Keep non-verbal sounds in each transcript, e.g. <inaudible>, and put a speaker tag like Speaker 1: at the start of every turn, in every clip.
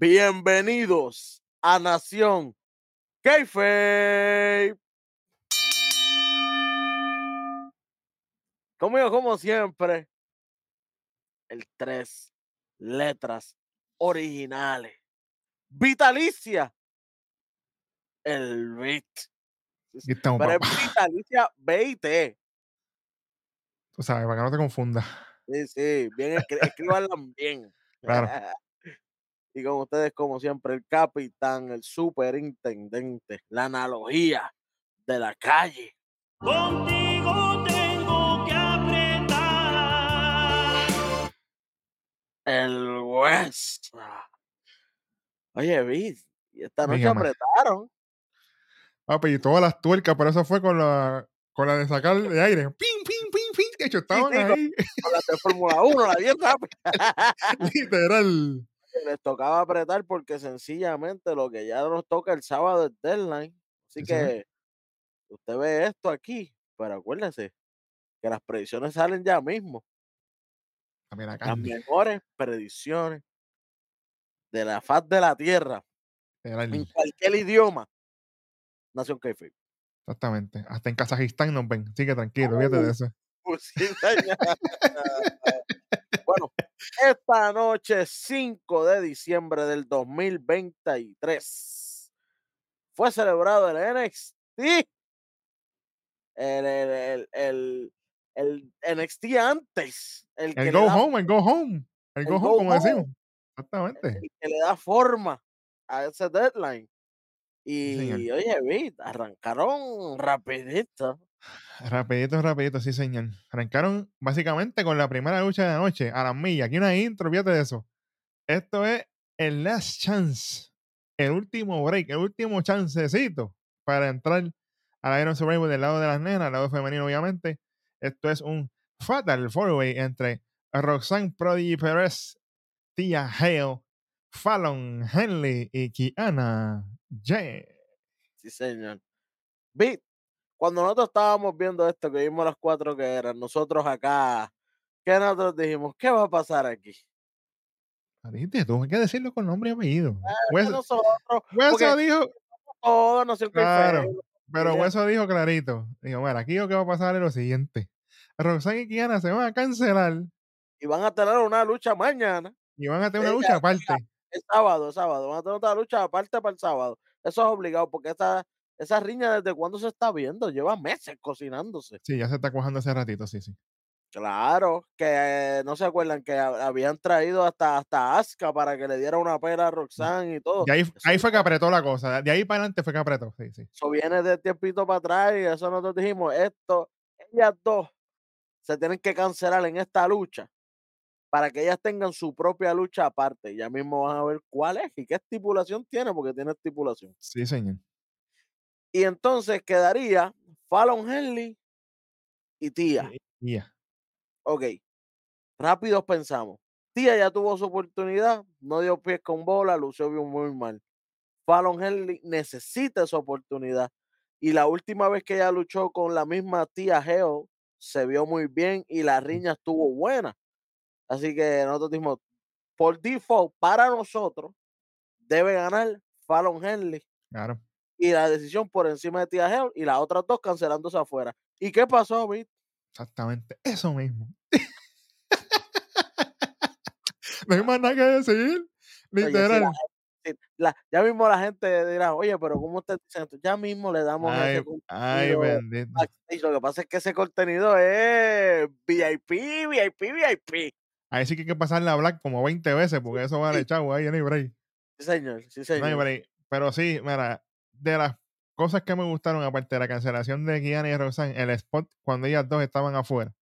Speaker 1: Bienvenidos a Nación Keife. Conmigo, como siempre, el tres letras originales. Vitalicia. El bit. Pero es. <laughs> Vitalicia BIT.
Speaker 2: Tú sabes, para que no te confundas.
Speaker 1: Sí, sí, bien, escríbanla bien.
Speaker 2: Claro. <laughs>
Speaker 1: Y con ustedes, como siempre, el capitán, el superintendente, la analogía de la calle.
Speaker 3: Contigo tengo que apretar.
Speaker 1: El West. Oye, vi, y esta noche
Speaker 2: Dígame.
Speaker 1: apretaron.
Speaker 2: Papi, y todas las tuercas, pero eso fue con la, con la de sacar de aire. ¡Pim, pim, pim, pim! De hecho, estaban
Speaker 1: sí,
Speaker 2: ahí,
Speaker 1: Con las de Fórmula 1, la 10 rápida.
Speaker 2: literal.
Speaker 1: Les tocaba apretar porque sencillamente lo que ya nos toca el sábado es deadline. Así
Speaker 2: Sí,
Speaker 1: que usted ve esto aquí, pero acuérdese que las predicciones salen ya mismo.
Speaker 2: También la
Speaker 1: Las mejores predicciones de la faz de la tierra en cualquier idioma. Nación Keife.
Speaker 2: Exactamente. Hasta en Kazajistán nos ven. Así que tranquilo, fíjate de eso.
Speaker 1: Pues sí, <laughs> señor. <laughs> bueno, esta noche, 5 de diciembre del 2023, fue celebrado el NXT. El, el, el, el, el NXT antes. El, que
Speaker 2: go
Speaker 1: da,
Speaker 2: home, el go home. El go
Speaker 1: go
Speaker 2: home, como
Speaker 1: home.
Speaker 2: decimos. Exactamente.
Speaker 1: el que le da forma a ese deadline. Y oye, vi, arrancaron rapidito.
Speaker 2: Rapidito, rapidito, sí, señor. Arrancaron básicamente con la primera lucha de la noche, a las millas. Aquí una intro, fíjate de eso. Esto es el last chance, el último break, el último chancecito para entrar a la Iron Survivor del lado de las nenas, del lado femenino, obviamente. Esto es un Fatal Four-Way entre Roxanne Prodigy Perez, Tia Hale, Fallon Henley y Kiana J.
Speaker 1: Sí, señor. Vi, cuando nosotros estábamos viendo esto, que vimos las cuatro que eran, nosotros acá, que nosotros dijimos, ¿qué va a pasar aquí?
Speaker 2: Viste, tú hay que decirlo con nombre y apellido.
Speaker 1: Ah,
Speaker 2: Hueso,
Speaker 1: nosotros,
Speaker 2: Hueso
Speaker 1: porque
Speaker 2: dijo,
Speaker 1: todos no sé qué
Speaker 2: Claro, pero. Hueso dijo clarito. Dijo, mira, aquí lo que va a pasar es lo siguiente. Roxanne y Kiana se van a cancelar
Speaker 1: Y van a tener una lucha mañana,
Speaker 2: y van a tener una lucha aparte.
Speaker 1: el sábado, el sábado. Van a tener otra lucha aparte para el sábado. Eso es obligado, porque esa, esa riña desde cuándo se está viendo, lleva meses cocinándose.
Speaker 2: Sí, ya se está cuajando hace ratito, sí, sí.
Speaker 1: Claro, que eh, no se acuerdan que ha- habían traído hasta, hasta Asuka para que le diera una pera a Roxanne y todo.
Speaker 2: Y ahí, ahí fue que apretó la cosa. De ahí para adelante fue que apretó. Sí, sí.
Speaker 1: eso viene de tiempito para atrás y eso nosotros dijimos, esto, ellas dos se tienen que cancelar en esta lucha para que ellas tengan su propia lucha aparte. Ya mismo van a ver cuál es y qué estipulación tiene, porque tiene estipulación.
Speaker 2: Sí, señor.
Speaker 1: Y entonces quedaría Fallon Henley y Tía.
Speaker 2: Ya.
Speaker 1: Ok, rápidos pensamos. Tía ya tuvo su oportunidad, no dio pies con bola, lució bien muy mal. Fallon Henley necesita esa oportunidad. Y la última vez que ella luchó con la misma tía Geo, se vio muy bien y la riña estuvo buena. Así que nosotros dijimos, por default, para nosotros, debe ganar Fallon Henley.
Speaker 2: Claro.
Speaker 1: Y la decisión por encima de tía Geo y las otras dos cancelándose afuera. ¿Y qué pasó, Vic?
Speaker 2: Exactamente. Eso mismo. <laughs> no hay más nada que decir.
Speaker 1: Oye, si
Speaker 2: Literal.
Speaker 1: la- si la- ya mismo la gente dirá, oye, pero ¿cómo usted dice esto? Ya mismo le damos
Speaker 2: Ay,
Speaker 1: ese
Speaker 2: ay, bendito.
Speaker 1: Lo que pasa es que ese contenido es VIP, VIP, VIP.
Speaker 2: Ahí sí que hay que pasar la black como 20 veces porque eso vale
Speaker 1: Sí.
Speaker 2: chavo ahí en el break.
Speaker 1: Sí, señor, sí,
Speaker 2: No hay
Speaker 1: señor.
Speaker 2: break. Pero sí, mira, de las cosas que me gustaron, aparte de la cancelación de Kiana y Roxanne, el spot cuando ellas dos estaban afuera.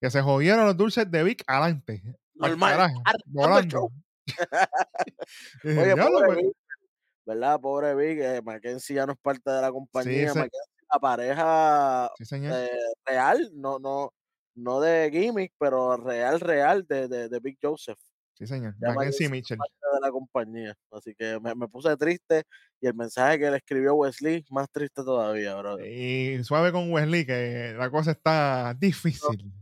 Speaker 2: Que se jodieron los dulces de Vic adelante. al
Speaker 1: Normal,
Speaker 2: carajo,
Speaker 1: dando el
Speaker 2: volando. <laughs> dije,
Speaker 1: Oye,
Speaker 2: "Diablo,
Speaker 1: pobre
Speaker 2: pues".
Speaker 1: Vic, ¿verdad? Pobre Vic, eh, Mackenzie ya no es parte de la compañía. Mackenzie, la pareja
Speaker 2: Sí,
Speaker 1: eh, real, no, no, no de gimmick, pero real, real de, de, de Big Joseph.
Speaker 2: Sí, señor.
Speaker 1: ya
Speaker 2: Mackenzie Mitchell.
Speaker 1: de la compañía. Así que me, me puse triste y el mensaje que le escribió Wesley, más triste todavía, bro.
Speaker 2: Y suave con Wesley, que la cosa está difícil.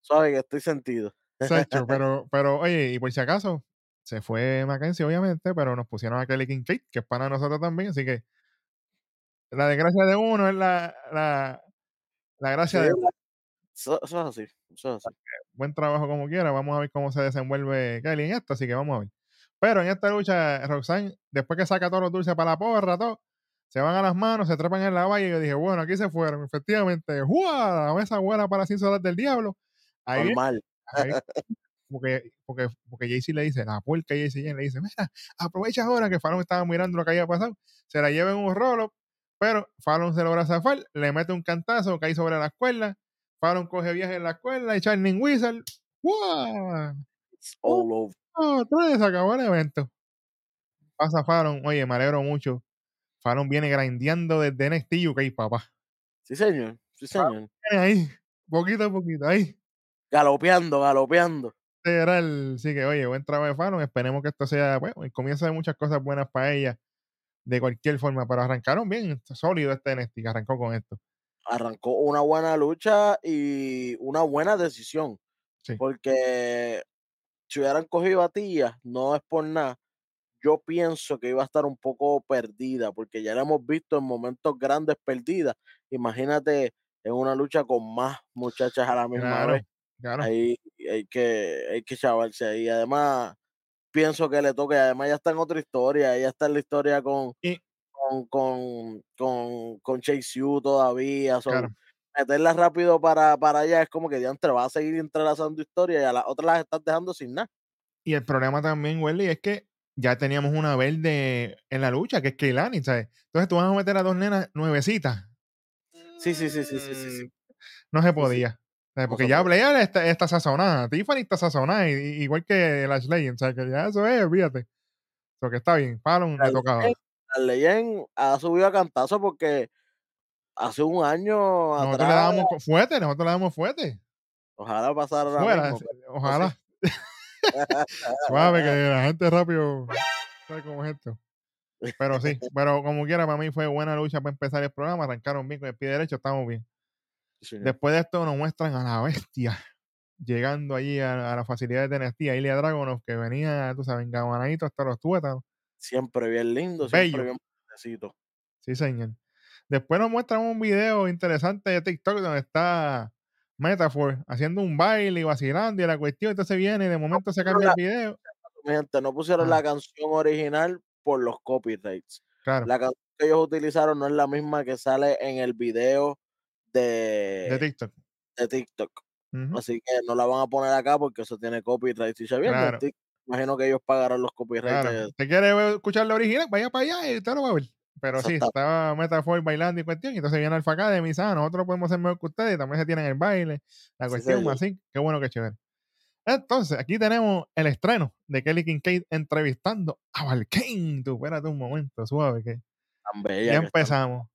Speaker 1: Sabe que estoy sentido.
Speaker 2: Sacho, <laughs> pero, pero, oye, y por si acaso, se fue Mackenzie, obviamente, pero nos pusieron a Kelly Kincaid, que es para nosotros también, así que la desgracia de uno es la, la, la gracia
Speaker 1: Sí,
Speaker 2: de
Speaker 1: Eso, eso es así. Eso es así.
Speaker 2: buen trabajo como quiera. Vamos a ver cómo se desenvuelve Kelly en esto, así que vamos a ver. Pero en esta lucha, Roxanne, después que saca todos los dulces para la porra, todo, se van a las manos, se trepan en la valla y yo dije, bueno, aquí se fueron. Efectivamente, ¡juá! La mesa buena para sin solas del diablo. Ahí
Speaker 1: Normal.
Speaker 2: ahí- <laughs> porque, porque, porque Jaycee le dice, la puerca Jaycee Jane le dice, mira, aprovecha ahora que Fallon estaba mirando lo que había pasado, se la lleva en un rolo, pero Fallon se logra zafar, le mete un cantazo, cae sobre la escuela, Fallon coge viaje en la escuela y Whistle, ¡guau!
Speaker 1: It's all over.
Speaker 2: Oh, tres, se acabó el evento. Pasa Fallon, oye, me alegro mucho. Fallon viene grindeando desde NXT UK, papá.
Speaker 1: Sí, señor. Sí, señor.
Speaker 2: Viene ahí, poquito a poquito, ahí.
Speaker 1: Galopeando, galopeando.
Speaker 2: Era el. Sí, que oye, buen trabajo de Fallon. Esperemos que esto sea pues, el comienzo de muchas cosas buenas para ella. De cualquier forma, pero arrancaron bien, sólido este NXT, que arrancó con esto.
Speaker 1: Arrancó una buena lucha y una buena decisión.
Speaker 2: Sí.
Speaker 1: Porque si hubieran cogido a Tía, no es por nada. Yo pienso que iba a estar un poco perdida, porque ya la hemos visto en momentos grandes perdida. Imagínate en una lucha con más muchachas a la misma
Speaker 2: Claro,
Speaker 1: vez.
Speaker 2: claro.
Speaker 1: Ahí hay que, hay que chavarse ahí. Además, pienso que le y además ya está en otra historia, ella está en la historia con,
Speaker 2: Y-
Speaker 1: con, con, con, con Chase U todavía. so,
Speaker 2: Claro.
Speaker 1: Meterla rápido para, para allá es como que diantre va a seguir entrelazando historia y a las otras las estás dejando sin nada.
Speaker 2: Y el problema también, Welly, es que ya teníamos una verde en la lucha, que es Keilani, ¿sabes? Entonces tú vas a meter a dos nenas nuevecitas.
Speaker 1: Sí, sí, sí, sí, sí, sí, sí.
Speaker 2: Mm, No se podía. ¿sabes? Porque ya. Blair está, está sazonada, Tiffany está sazonada, igual que Lash Legend, sea, que ya eso es, fíjate. Lo que está bien, Fallon le tocaba.
Speaker 1: Leyen, la Leyen ha subido a cantazo porque hace un año
Speaker 2: Nosotros le co- fuerte, nosotros le damos fuerte.
Speaker 1: ojalá pasara
Speaker 2: Fuera,
Speaker 1: mismo.
Speaker 2: se-
Speaker 1: pero
Speaker 2: ojalá. <laughs> Suave, que la <laughs> gente rápido sabe cómo es esto. Pero sí, pero como quiera, para mí fue buena lucha para empezar el programa. Arrancaron bien con el pie derecho, estamos bien.
Speaker 1: Sí.
Speaker 2: Después de esto nos muestran a la bestia llegando allí a, a las facilidades de NXT, a Ilya Dragunov, que venía, tú sabes, engabanadito hasta los tuétanos.
Speaker 1: Siempre bien lindo, siempre
Speaker 2: Bello.
Speaker 1: bien.
Speaker 2: Sí, señor. Después nos muestran un video interesante de TikTok donde está Metaphor haciendo un baile y vacilando y la cuestión. Entonces viene y de momento se cambia el video.
Speaker 1: Gente, no pusieron
Speaker 2: Ah.
Speaker 1: la canción original por los copyrights.
Speaker 2: Claro,
Speaker 1: La canción que ellos utilizaron no es la misma que sale en el video de,
Speaker 2: de TikTok.
Speaker 1: de TikTok. Así que no la van a poner acá porque eso tiene copyright. Si se viene
Speaker 2: Claro.
Speaker 1: Imagino que ellos pagarán los copyrights.
Speaker 2: Claro. ¿Usted quiere escuchar la original? Vaya para allá y usted lo va a ver. Pero sí, estaba Metaphor bailando y cuestión. Y entonces viene Alpha Academy y ah, nosotros podemos ser mejor que ustedes. También se tienen el baile, la
Speaker 1: Sí,
Speaker 2: cuestión,
Speaker 1: señor.
Speaker 2: así. Qué bueno, qué chévere. Entonces, aquí tenemos el estreno de Kelly Kincaid entrevistando a Valkane. Tú, espérate un momento, suave, que
Speaker 1: Tan bella
Speaker 2: ya empezamos.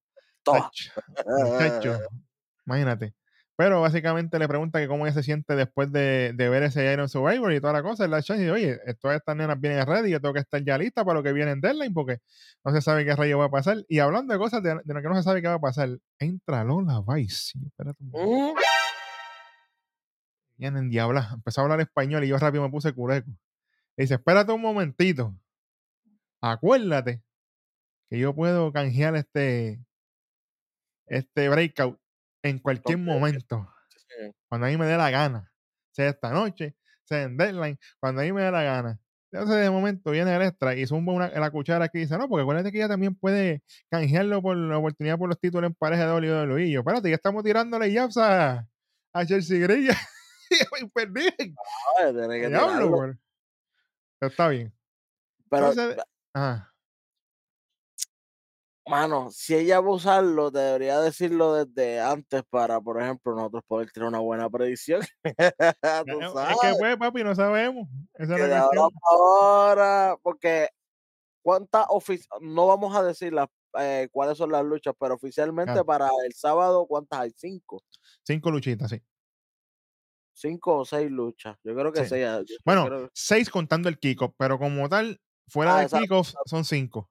Speaker 2: imagínate. Pero básicamente le pregunta que cómo ella se siente después de, de ver ese Iron Survivor y toda la cosa. La chance dice, oye, todas estas nenas vienen ready, yo tengo que estar ya lista para lo que viene en Deadline porque no se sabe qué rayo va a pasar. Y hablando de cosas de, de lo que no se sabe qué va a pasar, entra Lola Vice. Espérate un momento. Viene en diabla. Empezó a hablar español y yo rápido me puse cureco. Y dice, espérate un momentito. Acuérdate que yo puedo canjear este, este breakout en cualquier momento.
Speaker 1: sí.
Speaker 2: Cuando a mí me dé la gana. Sea esta noche, sea en deadline, cuando a mí me dé la gana. Entonces de momento viene el extra y zumba una, la cuchara aquí y dice, no, porque acuérdate que ella también puede canjearlo por la oportunidad por los títulos en pareja de WWE. Y yo, espérate, ya estamos tirándole jabs a, a Chelsea Grilla. <laughs> y perdí.
Speaker 1: Que
Speaker 2: Diablo. Pero, Entonces, Ajá.
Speaker 1: Mano, si ella va a usarlo, debería decirlo desde antes para, por ejemplo, nosotros poder tener una buena predicción. <laughs> Tú
Speaker 2: Es
Speaker 1: sabes,
Speaker 2: que pues, papi, no sabemos. Esa
Speaker 1: que
Speaker 2: es
Speaker 1: de
Speaker 2: la
Speaker 1: ahora porque cuántas no vamos a decir las eh, cuáles son las luchas, pero oficialmente
Speaker 2: Claro.
Speaker 1: para el sábado, ¿cuántas hay? Cinco.
Speaker 2: Cinco luchitas, sí.
Speaker 1: Cinco o seis luchas. Yo creo que
Speaker 2: Sí.
Speaker 1: seis.
Speaker 2: Bueno,
Speaker 1: creo-
Speaker 2: seis contando el kickoff, pero como tal, fuera
Speaker 1: Ah, exacto,
Speaker 2: kickoff son cinco.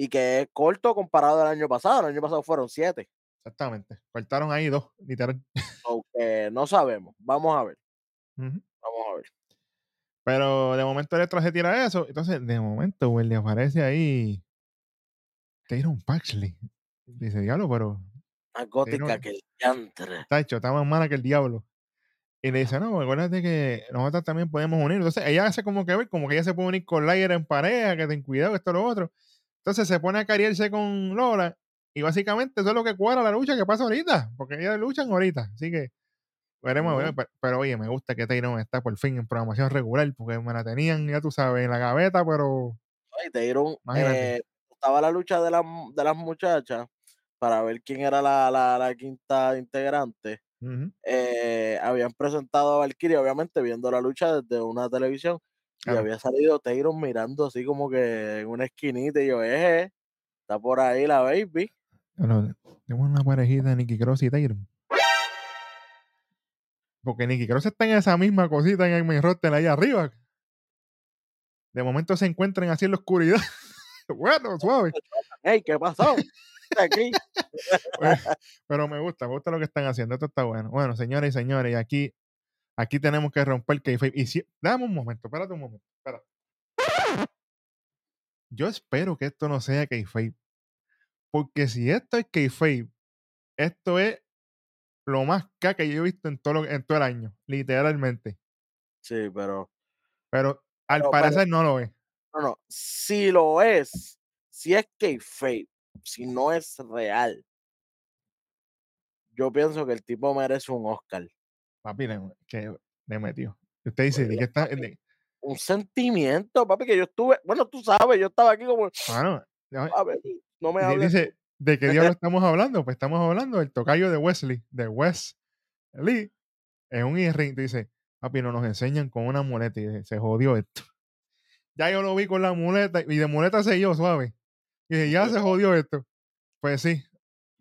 Speaker 1: Y que es corto comparado al año pasado. El año pasado fueron siete.
Speaker 2: Exactamente. Cortaron ahí dos, literal. <laughs>
Speaker 1: So que no sabemos. Vamos a ver. Vamos a ver.
Speaker 2: Pero de momento Electra se tira eso. Entonces, de momento, güey, le aparece ahí Tyron Paxley. Dice, diablo, pero
Speaker 1: Más gótica que el diantre.
Speaker 2: está hecho, está más mala que el diablo. Y le dice, no, acuérdate que nosotros también podemos unir. Entonces ella hace como que ver, como que ella se puede unir con Layer en pareja, que ten cuidado, esto, lo otro. Entonces se pone a cariarse con Lola. Y básicamente eso es lo que cuadra la lucha que pasa ahorita. Porque ellas luchan ahorita. Así que veremos. Pero, pero, oye, me gusta que Tyron está por fin en programación regular. Porque me la tenían, ya tú sabes, en la gaveta, pero
Speaker 1: Y te dieron,
Speaker 2: Imagínate.
Speaker 1: eh, estaba la lucha de, las mu- de las muchachas para ver quién era la, la, la quinta integrante. eh, habían presentado a Valkyrie, obviamente viendo la lucha desde una televisión, y había salido Tyron mirando así como que en una esquinita, y yo, eh, está por ahí la baby.
Speaker 2: Bueno, tenemos una parejita de Nicky Cross y Tyron. Porque Nicky Cross está en esa misma cosita en el main roster ahí arriba. De momento se encuentran así en la oscuridad. <laughs> bueno, suave.
Speaker 1: Hey, ¿qué pasó? Aquí. <laughs>
Speaker 2: Pues, Pero me gusta, me gusta lo que están haciendo. Esto está bueno. Bueno, señores y señores, aquí, aquí tenemos que romper kayfabe. Y si, dame un momento, espérate un momento. espérate. Yo espero que esto no sea kayfabe. Porque si esto es kayfabe, esto es lo más K que yo he visto en todo, lo- en todo el año. Literalmente.
Speaker 1: Sí, pero,
Speaker 2: Pero al
Speaker 1: Pero, pero-
Speaker 2: parecer no lo es.
Speaker 1: no, no, si lo es, si es kayfabe, si no es real, yo pienso que el tipo merece un Oscar.
Speaker 2: Papi, le, que le metió. Y Usted dice, ¿de
Speaker 1: Bueno,
Speaker 2: qué está? de-
Speaker 1: Un sentimiento, papi, que yo estuve, bueno, tú sabes, yo estaba aquí como, a ver, no me hables.
Speaker 2: dice, ¿de qué diablo <laughs> estamos hablando? Pues estamos hablando del tocayo de Wesley, de Wes Lee, en un ring. Dice, papi, no nos enseñan con una muleta y dice, se jodió esto. <laughs> Ya yo lo vi con la muleta y de muleta se yo, suave. Y dije, ya se <laughs> jodió esto. Pues sí,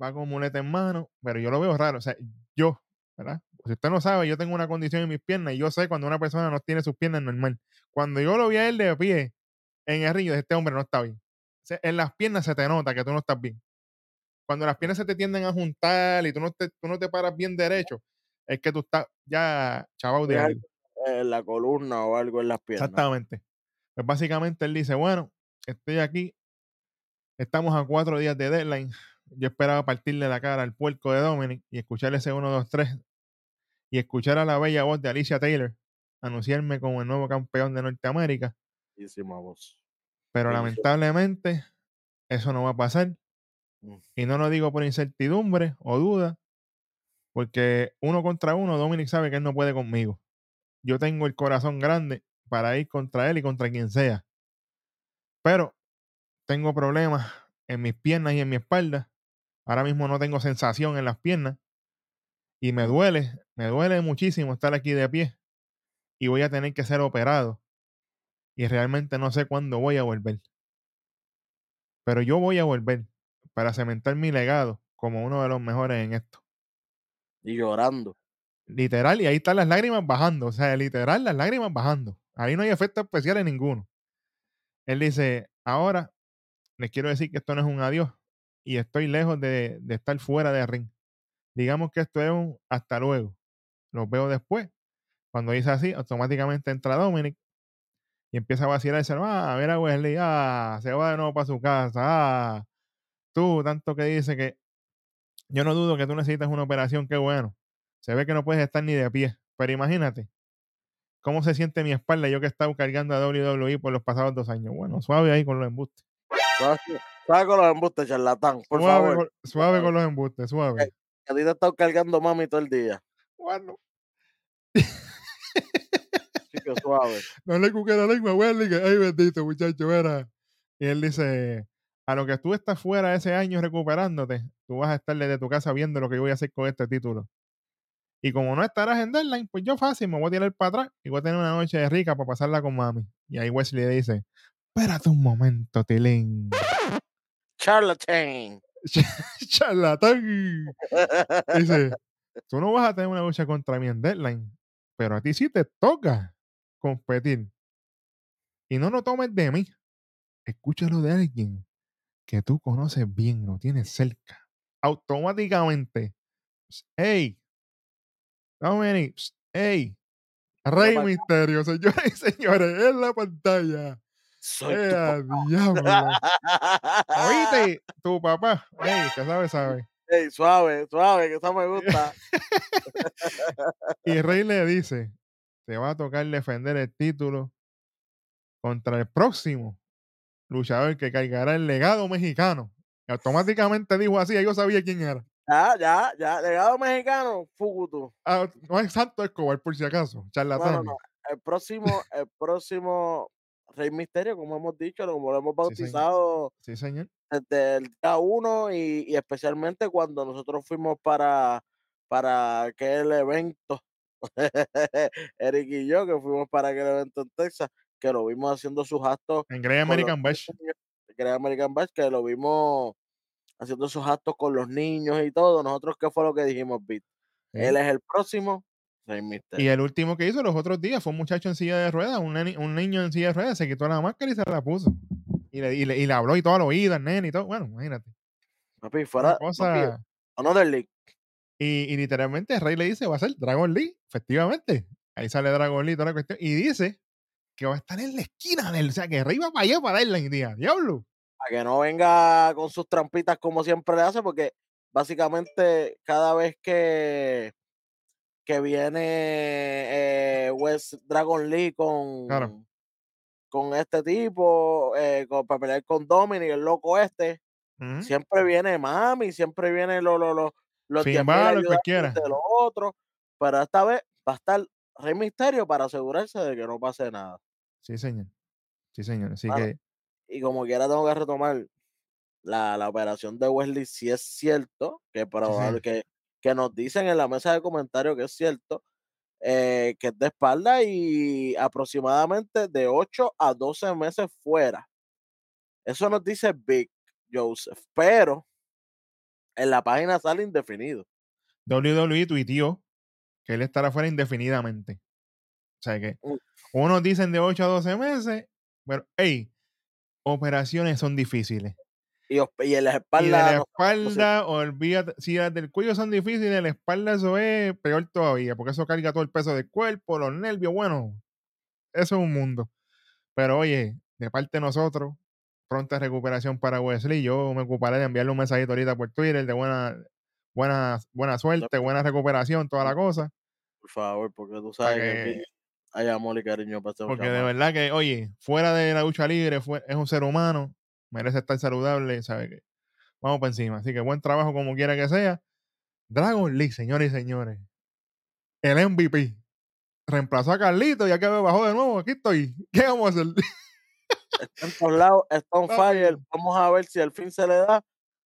Speaker 2: va con muleta en mano, pero yo lo veo raro. O sea, yo, ¿verdad? Si usted no sabe, yo tengo una condición en mis piernas y yo sé cuando una persona no tiene sus piernas normal. Cuando yo lo vi a él de pie en el ring, yo dije, este hombre no está bien. En las piernas se te nota que tú no estás bien. Cuando las piernas se te tienden a juntar y tú no te, tú no te paras bien derecho, es que tú estás ya chaval de algo.
Speaker 1: en la columna o algo en las piernas.
Speaker 2: Exactamente. Pues básicamente él dice, bueno, estoy aquí, estamos a cuatro días de deadline. Yo esperaba partirle la cara al puerco de Dominic y escuchar ese 1, 2, 3 y escuchar a la bella voz de Alicia Taylor anunciarme como el nuevo campeón de Norteamérica.
Speaker 1: Voz.
Speaker 2: Pero lamentablemente eso no va a pasar.
Speaker 1: Mm.
Speaker 2: Y no lo digo por incertidumbre o duda, porque uno contra uno, Dominic sabe que él no puede conmigo. Yo tengo el corazón grande para ir contra él y contra quien sea. Pero tengo problemas en mis piernas y en mi espalda. Ahora mismo no tengo sensación en las piernas. Y me duele, me duele muchísimo estar aquí de pie. Y voy a tener que ser operado. Y realmente no sé cuándo voy a volver. Pero yo voy a volver para cementar mi legado como uno de los mejores en esto.
Speaker 1: Y llorando.
Speaker 2: Literal, y ahí están las lágrimas bajando. O sea, literal, las lágrimas bajando. Ahí no hay efectos especiales ninguno. Él dice, ahora les quiero decir que esto no es un adiós y estoy lejos de, de estar fuera de ring. Digamos que esto es un hasta luego. Los veo después. Cuando dice así, automáticamente entra Dominic y empieza a vacilarse. Ah, mira Wesley, ah, se va de nuevo para su casa. Ah, tú, tanto que dice que yo no dudo que tú necesitas una operación, qué bueno. Se ve que no puedes estar ni de pie. Pero imagínate cómo se siente mi espalda yo que he estado cargando a WWE por los pasados dos años. Bueno, suave ahí con los embustes.
Speaker 1: ¿Sabes sabes con los embustes, charlatán? Por
Speaker 2: suave,
Speaker 1: favor.
Speaker 2: con, suave con los embustes, suave.
Speaker 1: A ti te he estado cargando mami todo el día.
Speaker 2: Bueno,
Speaker 1: Chico, suave.
Speaker 2: no le cuque la lengua, Wesley, que ay bendito muchacho, era. Y él dice, a lo que tú estás fuera ese año recuperándote, tú vas a estar desde tu casa viendo lo que yo voy a hacer con este título. Y como no estarás en deadline, pues yo fácil, me voy a tirar para atrás y voy a tener una noche rica para pasarla con mami. Y ahí Wesley le dice, espérate un momento, Tilín.
Speaker 1: Charlatan. <laughs>
Speaker 2: Charlatán. Dice, tú no vas a tener una lucha contra mí en deadline, pero a ti sí te toca competir. Y no lo tomes de mí. Escúchalo de alguien que tú conoces bien, lo tienes cerca. Automáticamente. Hey, Dominic, hey, Rey Misterio, señoras y señores, en la pantalla.
Speaker 1: Soy
Speaker 2: ¡Eh,
Speaker 1: tu papá. <laughs>
Speaker 2: ¿Oíste? Tu papá. Ey, que sabe, sabe.
Speaker 1: Ey, suave, suave, que eso me gusta. <laughs>
Speaker 2: Y Rey le dice, te va a tocar defender el título contra el próximo luchador que cargará el legado mexicano. Y automáticamente dijo así, yo sabía quién era.
Speaker 1: Ya, ya, ya. Legado mexicano, Fugutu.
Speaker 2: Ah, no es Santo Escobar, por si acaso.
Speaker 1: No,
Speaker 2: Charlatán.
Speaker 1: no, no. El próximo, el próximo Rey Misterio, como hemos dicho, como lo hemos
Speaker 2: Sí, señor.
Speaker 1: bautizado
Speaker 2: Sí, señor.
Speaker 1: desde el día uno y, y especialmente cuando nosotros fuimos para, para aquel evento, <laughs> Eric y yo, que fuimos para aquel evento en Texas, que lo vimos haciendo sus actos
Speaker 2: En Great American Bash.
Speaker 1: Great American Bash, que lo vimos haciendo sus actos con los niños y todo. Nosotros, ¿qué fue lo que dijimos, Pete?
Speaker 2: Sí.
Speaker 1: Él es el próximo.
Speaker 2: Y el último que hizo los otros días fue un muchacho en silla de ruedas, un, un niño en silla de ruedas, se quitó la máscara y se la puso. Y le, y le, y le habló y todo al oído al nene y todo. Bueno, imagínate.
Speaker 1: Papi, fuera, papi,
Speaker 2: cosa.
Speaker 1: Another League.
Speaker 2: Y, y literalmente Rey le dice, va a ser Dragon Lee, efectivamente. Ahí sale Dragon Lee, toda la cuestión. Y dice que va a estar en la esquina de él. O sea, que Rey va para allá para darle día. Diablo.
Speaker 1: Para que no venga con sus trampitas como siempre le hace, porque básicamente cada vez que, que viene eh, West Dragon Lee con,
Speaker 2: Claro.
Speaker 1: con este tipo, eh, con, para pelear con Dominic, el loco este, siempre viene Mami, siempre viene lo, lo, lo- los
Speaker 2: Finn
Speaker 1: 10.000
Speaker 2: Balor,
Speaker 1: ayudantes
Speaker 2: cualquiera.
Speaker 1: de los otros, pero esta vez va a estar Rey Misterio para asegurarse de que no pase nada.
Speaker 2: Sí, señor. Sí, señor. Así que,
Speaker 1: y como quiera tengo que retomar la, la operación de Wesley, si es cierto, que probable que, que nos dicen en la mesa de comentarios que es cierto, eh, que es de espalda y aproximadamente de 8 a 12 meses fuera. Eso nos dice Big Joseph, pero en la página sale indefinido.
Speaker 2: WWE tuiteó que él estará fuera indefinidamente. O sea que
Speaker 1: Mm.
Speaker 2: unos dicen de 8 a 12 meses, pero, hey, operaciones son difíciles.
Speaker 1: Y, y en la
Speaker 2: Y de
Speaker 1: espalda,
Speaker 2: la
Speaker 1: no sé,
Speaker 2: espalda, olvídate, si las del cuello son difíciles, la espalda eso es peor todavía, porque eso carga todo el peso del cuerpo, los nervios, bueno, eso es un mundo. Pero oye, de parte de nosotros, pronta recuperación para Wesley. Yo me ocuparé de enviarle un mensajito ahorita por Twitter de buena, buena, buena suerte, buena recuperación, toda la cosa.
Speaker 1: por favor, porque tú sabes que, hay amor y cariño para ese
Speaker 2: porque de verdad que, oye, fuera de la lucha libre, fue, es un ser humano, merece estar saludable, ¿sabe qué? Vamos para encima. Así que buen trabajo como quiera que sea. Dragon League, señores y señores. El MVP. Reemplazó a Carlito, ya que me bajó de nuevo. Aquí estoy. <laughs> ¿Qué vamos a hacer?
Speaker 1: Está en todos lados, está on <laughs> fire. Vamos a ver si al fin se le da.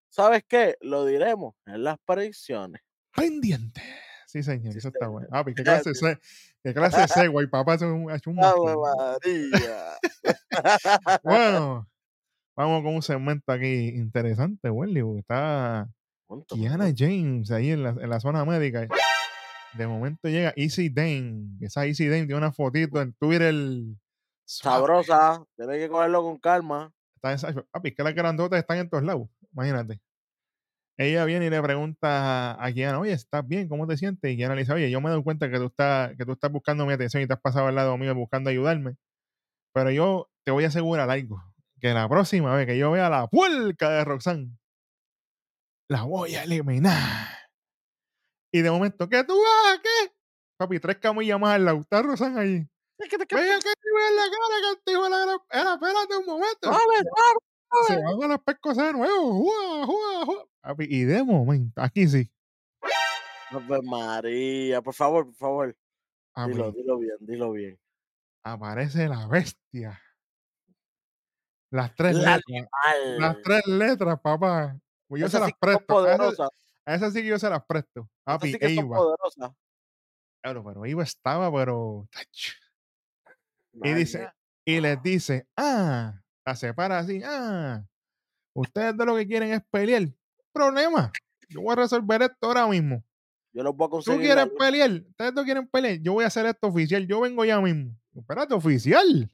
Speaker 1: ¿Sabes qué? Lo diremos en las predicciones.
Speaker 2: Pendiente. Sí, señor.
Speaker 1: Sí,
Speaker 2: Eso está bueno. Papi, qué clase <laughs> se- qué clase de Segway, papá. Es un, es un
Speaker 1: ¡Ave
Speaker 2: máquina.
Speaker 1: María!
Speaker 2: Bueno, vamos con un segmento aquí interesante, Wendy, porque está Kiana. James ahí en la, en la zona médica. De momento llega Easy Dane. Esa Easy Dane tiene una fotito en Twitter.
Speaker 1: Sabrosa, tienes que cogerlo con calma.
Speaker 2: Está esa, papi, que las grandotas están en todos lados. Imagínate. Ella viene y le pregunta a Kiana, oye, ¿estás bien? ¿Cómo te sientes? Y Kiana le dice, oye, yo me doy cuenta que tú estás, que tú estás buscando mi atención y te has pasado al lado mío buscando ayudarme. Pero yo te voy a asegurar algo. Que la próxima vez que yo vea la puerca de Roxanne, la voy a eliminar. Y de momento, ¿qué tú vas? ¿Qué? Papi, tres camillas más al lado. Está Roxanne ahí. Venga, que te en la cara, que la. Era, espérate un momento.
Speaker 1: ¡Suave, suave,
Speaker 2: Se van a las pescos de nuevo. ¡Jua, jua, jua! Papi, y de momento, aquí sí.
Speaker 1: María, por favor, por favor. Dilo,
Speaker 2: papi,
Speaker 1: dilo bien, dilo bien.
Speaker 2: aparece la bestia. Las tres
Speaker 1: La
Speaker 2: letras. Las tres letras, papá. Pues yo se las
Speaker 1: sí
Speaker 2: presto. A esas, sí que yo se las presto. Papi,
Speaker 1: sí que
Speaker 2: Eva. Claro, pero Eva estaba, pero. Y dice, y les dice, ah, la separa así, ah, ustedes de lo que quieren es pelear. Problema. Yo voy a resolver esto ahora mismo.
Speaker 1: Yo los voy a
Speaker 2: ¿Tú
Speaker 1: conseguir. la
Speaker 2: quieres pelear? ¿Ustedes no quieren pelear? Yo voy a hacer esto oficial. Yo vengo ya mismo. Espérate, oficial.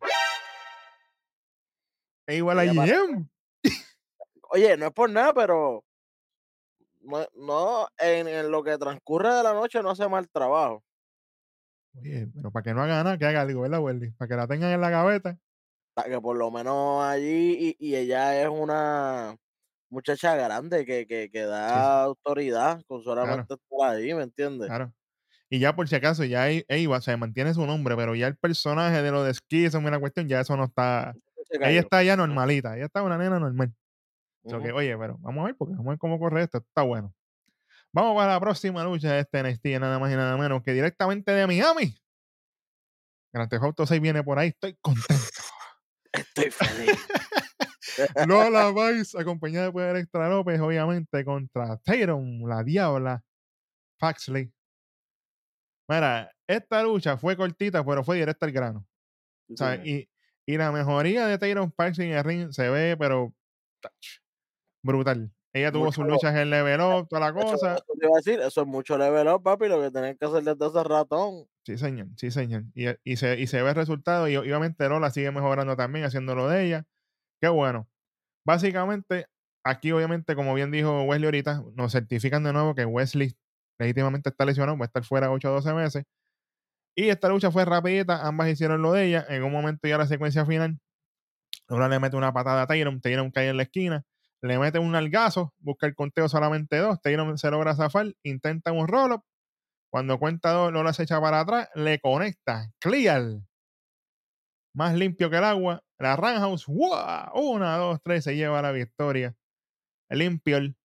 Speaker 2: Igual a GM.
Speaker 1: Oye, no es por nada, pero no, no en, en lo que transcurre de la noche no hace mal trabajo.
Speaker 2: Oye, pero para que no haga nada, que haga algo, ¿verdad, Welly? Para que la tengan en la gaveta.
Speaker 1: Para que por lo menos allí, y, y ella es una muchacha grande que, que, que da
Speaker 2: Sí,
Speaker 1: autoridad con solamente estar ahí, ¿me entiendes?
Speaker 2: claro. Y ya por si acaso, ya Eva se mantiene su nombre, pero ya el personaje de lo de Ski, esa es una cuestión, ya eso no está. Ella está ya normalita, ella está una nena normal. So
Speaker 1: Ujú.
Speaker 2: que, oye, pero vamos a ver, porque vamos a ver cómo corre esto, está bueno. Vamos para la próxima lucha de este NXT, nada más y nada menos que directamente de Miami. Grand Theft Auto 6 viene por ahí, estoy contento. <laughs>
Speaker 1: Estoy feliz. <laughs>
Speaker 2: Lola Vice, acompañada de Poder Extra López, obviamente, contra Tatum, la Diabla, Paxley. Mira, esta lucha fue cortita, pero fue directa al grano.
Speaker 1: Sí,
Speaker 2: O sea, y, y la mejoría de Tatum Paxley en el ring se ve, pero tach, brutal. Ella tuvo sus luchas en level <laughs> up, toda la cosa.
Speaker 1: eso te iba a decir, eso es mucho level up, papi, lo que tenían que hacer desde hace ratón.
Speaker 2: Sí, señor, sí, señor. Y, y se, y se ve el resultado. Y obviamente Lola sigue mejorando también, haciendo lo de ella. Qué bueno. Básicamente, aquí obviamente, como bien dijo Wesley ahorita, nos certifican de nuevo que Wesley legítimamente está lesionado, va a estar fuera 8 a 12 meses. Y esta lucha fue rapidita, ambas hicieron lo de ella. En un momento ya la secuencia final, Lola le mete una patada a Tyron, Tyron cae en la esquina, le mete un algazo, busca el conteo solamente dos, Tyron se logra zafar, intenta un roll-up, cuando cuenta dos, Lola se echa para atrás, le conecta, clear, más limpio que el agua, la Roundhouse, ¡guau! una, dos, tres, se lleva la victoria, limpio, el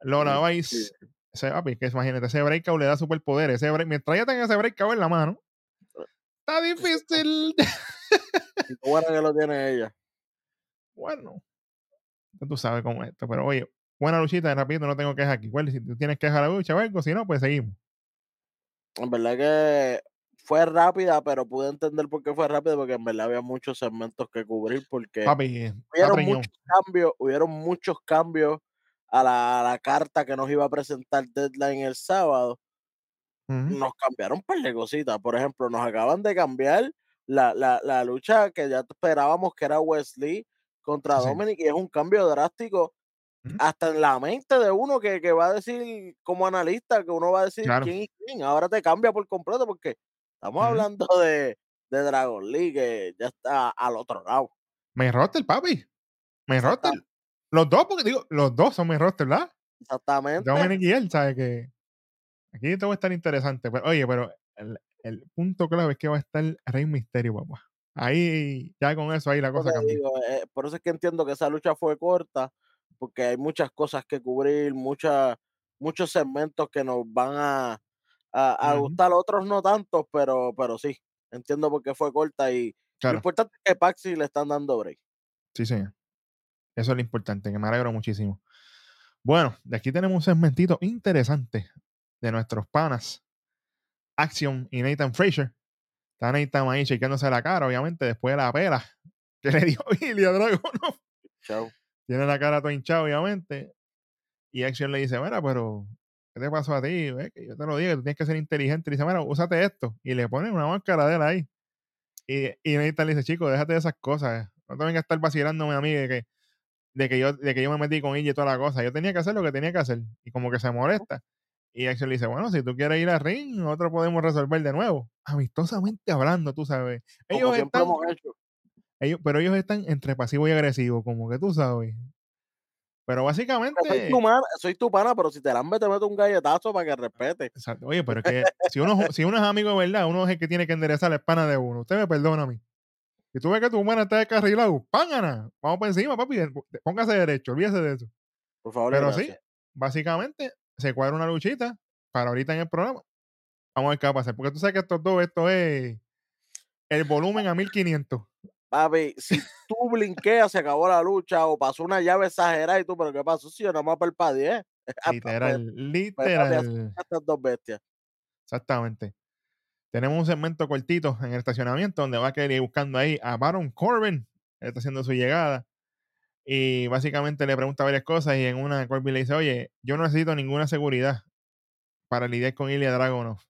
Speaker 2: Lola Vice, ese, papi, que imagínate, ese breakout le da superpoderes, ese break, mientras ella tenga ese breakout en la mano, está difícil.
Speaker 1: Bueno que lo tiene ella. <laughs>
Speaker 2: bueno, ya tú sabes cómo es esto, pero oye, buena luchita, rápido, no tengo quejas aquí. Bueno, si tú tienes quejas a la lucha o algo, si no, pues seguimos.
Speaker 1: En verdad que fue rápida, pero pude entender por qué fue rápida, porque en verdad había muchos segmentos que cubrir, porque
Speaker 2: Papi,
Speaker 1: hubieron muchos cambios, hubieron muchos cambios a la, a la carta que nos iba a presentar Deadline el sábado. Nos cambiaron un par de cositas. Por ejemplo, nos acaban de cambiar la, la, la lucha que ya esperábamos que era Wesley contra
Speaker 2: Sí.
Speaker 1: Dominic, y es un cambio drástico hasta en la mente de uno que, que va a decir como analista, que uno va a decir
Speaker 2: Claro.
Speaker 1: quién y quién. Ahora te cambia por completo porque estamos hablando <laughs> de, de Dragon League, que ya está al otro lado.
Speaker 2: Main roster, papi. Main
Speaker 1: Exacta-
Speaker 2: roster. Los dos, porque digo, los dos son main roster, ¿verdad?
Speaker 1: Exactamente.
Speaker 2: Dominic y él, ¿sabes? Que aquí todo va a estar interesante. Pero, oye, pero el, el punto clave es que va a estar Rey Misterio, papá. Ahí, ya con eso, ahí la cosa cambia.
Speaker 1: digo, eh, por eso es que entiendo que esa lucha fue corta, porque hay muchas cosas que cubrir, muchas, muchos segmentos que nos van a, a, gustar, otros no tantos, pero, pero sí, entiendo por qué fue corta y lo importante es que Paxi le están dando break.
Speaker 2: sí, señor. Eso es lo importante, que me alegro muchísimo. Bueno, de aquí tenemos un segmentito interesante de nuestros panas, Action y Nathan Frazier. Está Nathan ahí chequeándose la cara, obviamente, después de la pela que le dio <laughs> Billy a Dragunov.
Speaker 1: Chao.
Speaker 2: Tiene la cara todo hinchada, obviamente. Y Action le dice, mira, pero, ¿qué te pasó a ti? Que yo te lo digo, tú tienes que ser inteligente. Y dice, mira, úsate esto. Y le pone una máscara de él ahí. Y, y Nathan le dice, chico, déjate de esas cosas. No te vengas a estar vacilándome a mí de que, de que, yo, de que yo me metí con ella y toda la cosa. Yo tenía que hacer lo que tenía que hacer. Y como que se molesta. Y Action le dice, bueno, si tú quieres ir al ring, nosotros podemos resolver de nuevo. Amistosamente hablando, tú sabes. Ellos están,
Speaker 1: hemos hecho.
Speaker 2: ellos, pero ellos están entre pasivo y agresivo, como que tú sabes. Pero
Speaker 1: Soy
Speaker 2: básicamente...
Speaker 1: tu, soy tu pana, pero si te la te meto un galletazo para que respete.
Speaker 2: Exacto. Oye, pero es que si uno, si uno es amigo de verdad, uno es el que tiene que enderezar la espana de uno. Usted me perdona a mí. Si tú ves que tu hermana está descarrilado, pángana. Vamos por encima, papi. Póngase derecho, olvídese de eso.
Speaker 1: Por favor, y
Speaker 2: Pero sí, básicamente se cuadra una luchita para ahorita en el programa. Vamos a ver qué va a pasar. Porque tú sabes que estos dos, esto es el volumen a 1500.
Speaker 1: Papi, si tú blinqueas, se acabó la lucha o pasó una llave exagerada y tú, pero ¿qué pasó? Si yo nada más parpadeé. <laughs>
Speaker 2: Literal, literal.
Speaker 1: Estas dos bestias.
Speaker 2: Exactamente. Tenemos un segmento cortito en el estacionamiento donde va a querer ir buscando ahí a Baron Corbin. Él está haciendo su llegada. Y básicamente le pregunta varias cosas. Y en una Corbin le dice: Oye, yo no necesito ninguna seguridad para lidiar con Ilya Dragunov.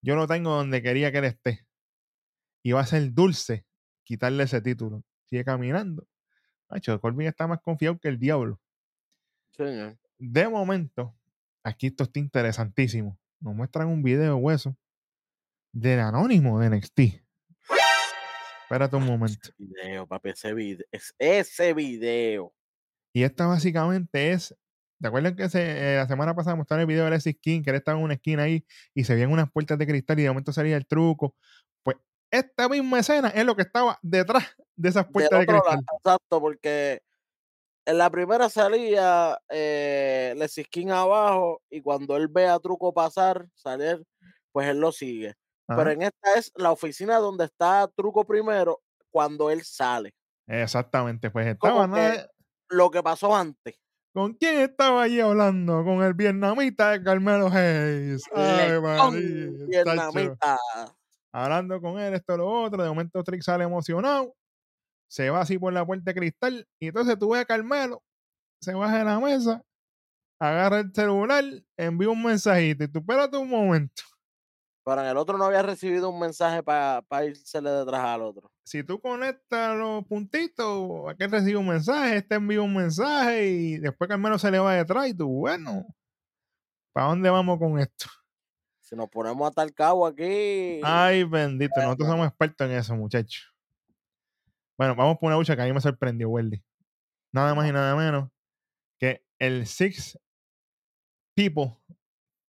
Speaker 2: Yo lo tengo donde quería que él esté. Y va a ser dulce quitarle ese título. Sigue caminando. Macho, Corbin está más confiado que el diablo. De momento, aquí esto está interesantísimo. Nos muestran un video hueso del anónimo de NXT. Espérate un momento.
Speaker 1: Video, papi, ese video. Es ese video.
Speaker 2: Y esta básicamente es. ¿Te acuerdas que se- eh, la semana pasada mostraron el video de Alexis King, que él estaba en una esquina ahí y se veían unas puertas de cristal y de momento salía el truco? Pues esta misma escena es lo que estaba detrás de esas puertas de cristal.
Speaker 1: lado, exacto, porque en la primera salía eh, Lexis King abajo y cuando él ve a Truco pasar, salir, pues él lo sigue. Pero en esta es la oficina donde está Truco primero cuando él sale.
Speaker 2: Exactamente, pues estaba
Speaker 1: Lo que pasó antes.
Speaker 2: ¿Con quién estaba allí hablando? Con el vietnamita de Carmelo Hayes. Ay, María,
Speaker 1: vietnamita.
Speaker 2: Hablando con él, esto, lo otro. De momento Trick sale emocionado. Se va así por la puerta de cristal. Y entonces tú ves a Carmelo. Se baja de la mesa. Agarra el celular. Envía un mensajito. Y tú espérate un momento.
Speaker 1: Pero en el otro no había recibido un mensaje para irsele detrás al otro.
Speaker 2: Si tú conectas los puntitos, aquel recibe un mensaje, este envía un mensaje y después Carmelo se le va detrás y tú, bueno, ¿para dónde vamos con esto?
Speaker 1: Si nos ponemos a tal cabo aquí.
Speaker 2: Ay, bendito, nosotros somos expertos en eso, muchachos. Bueno, vamos por una lucha que a mí me sorprendió, Weldy. Nada más y nada menos que el Six People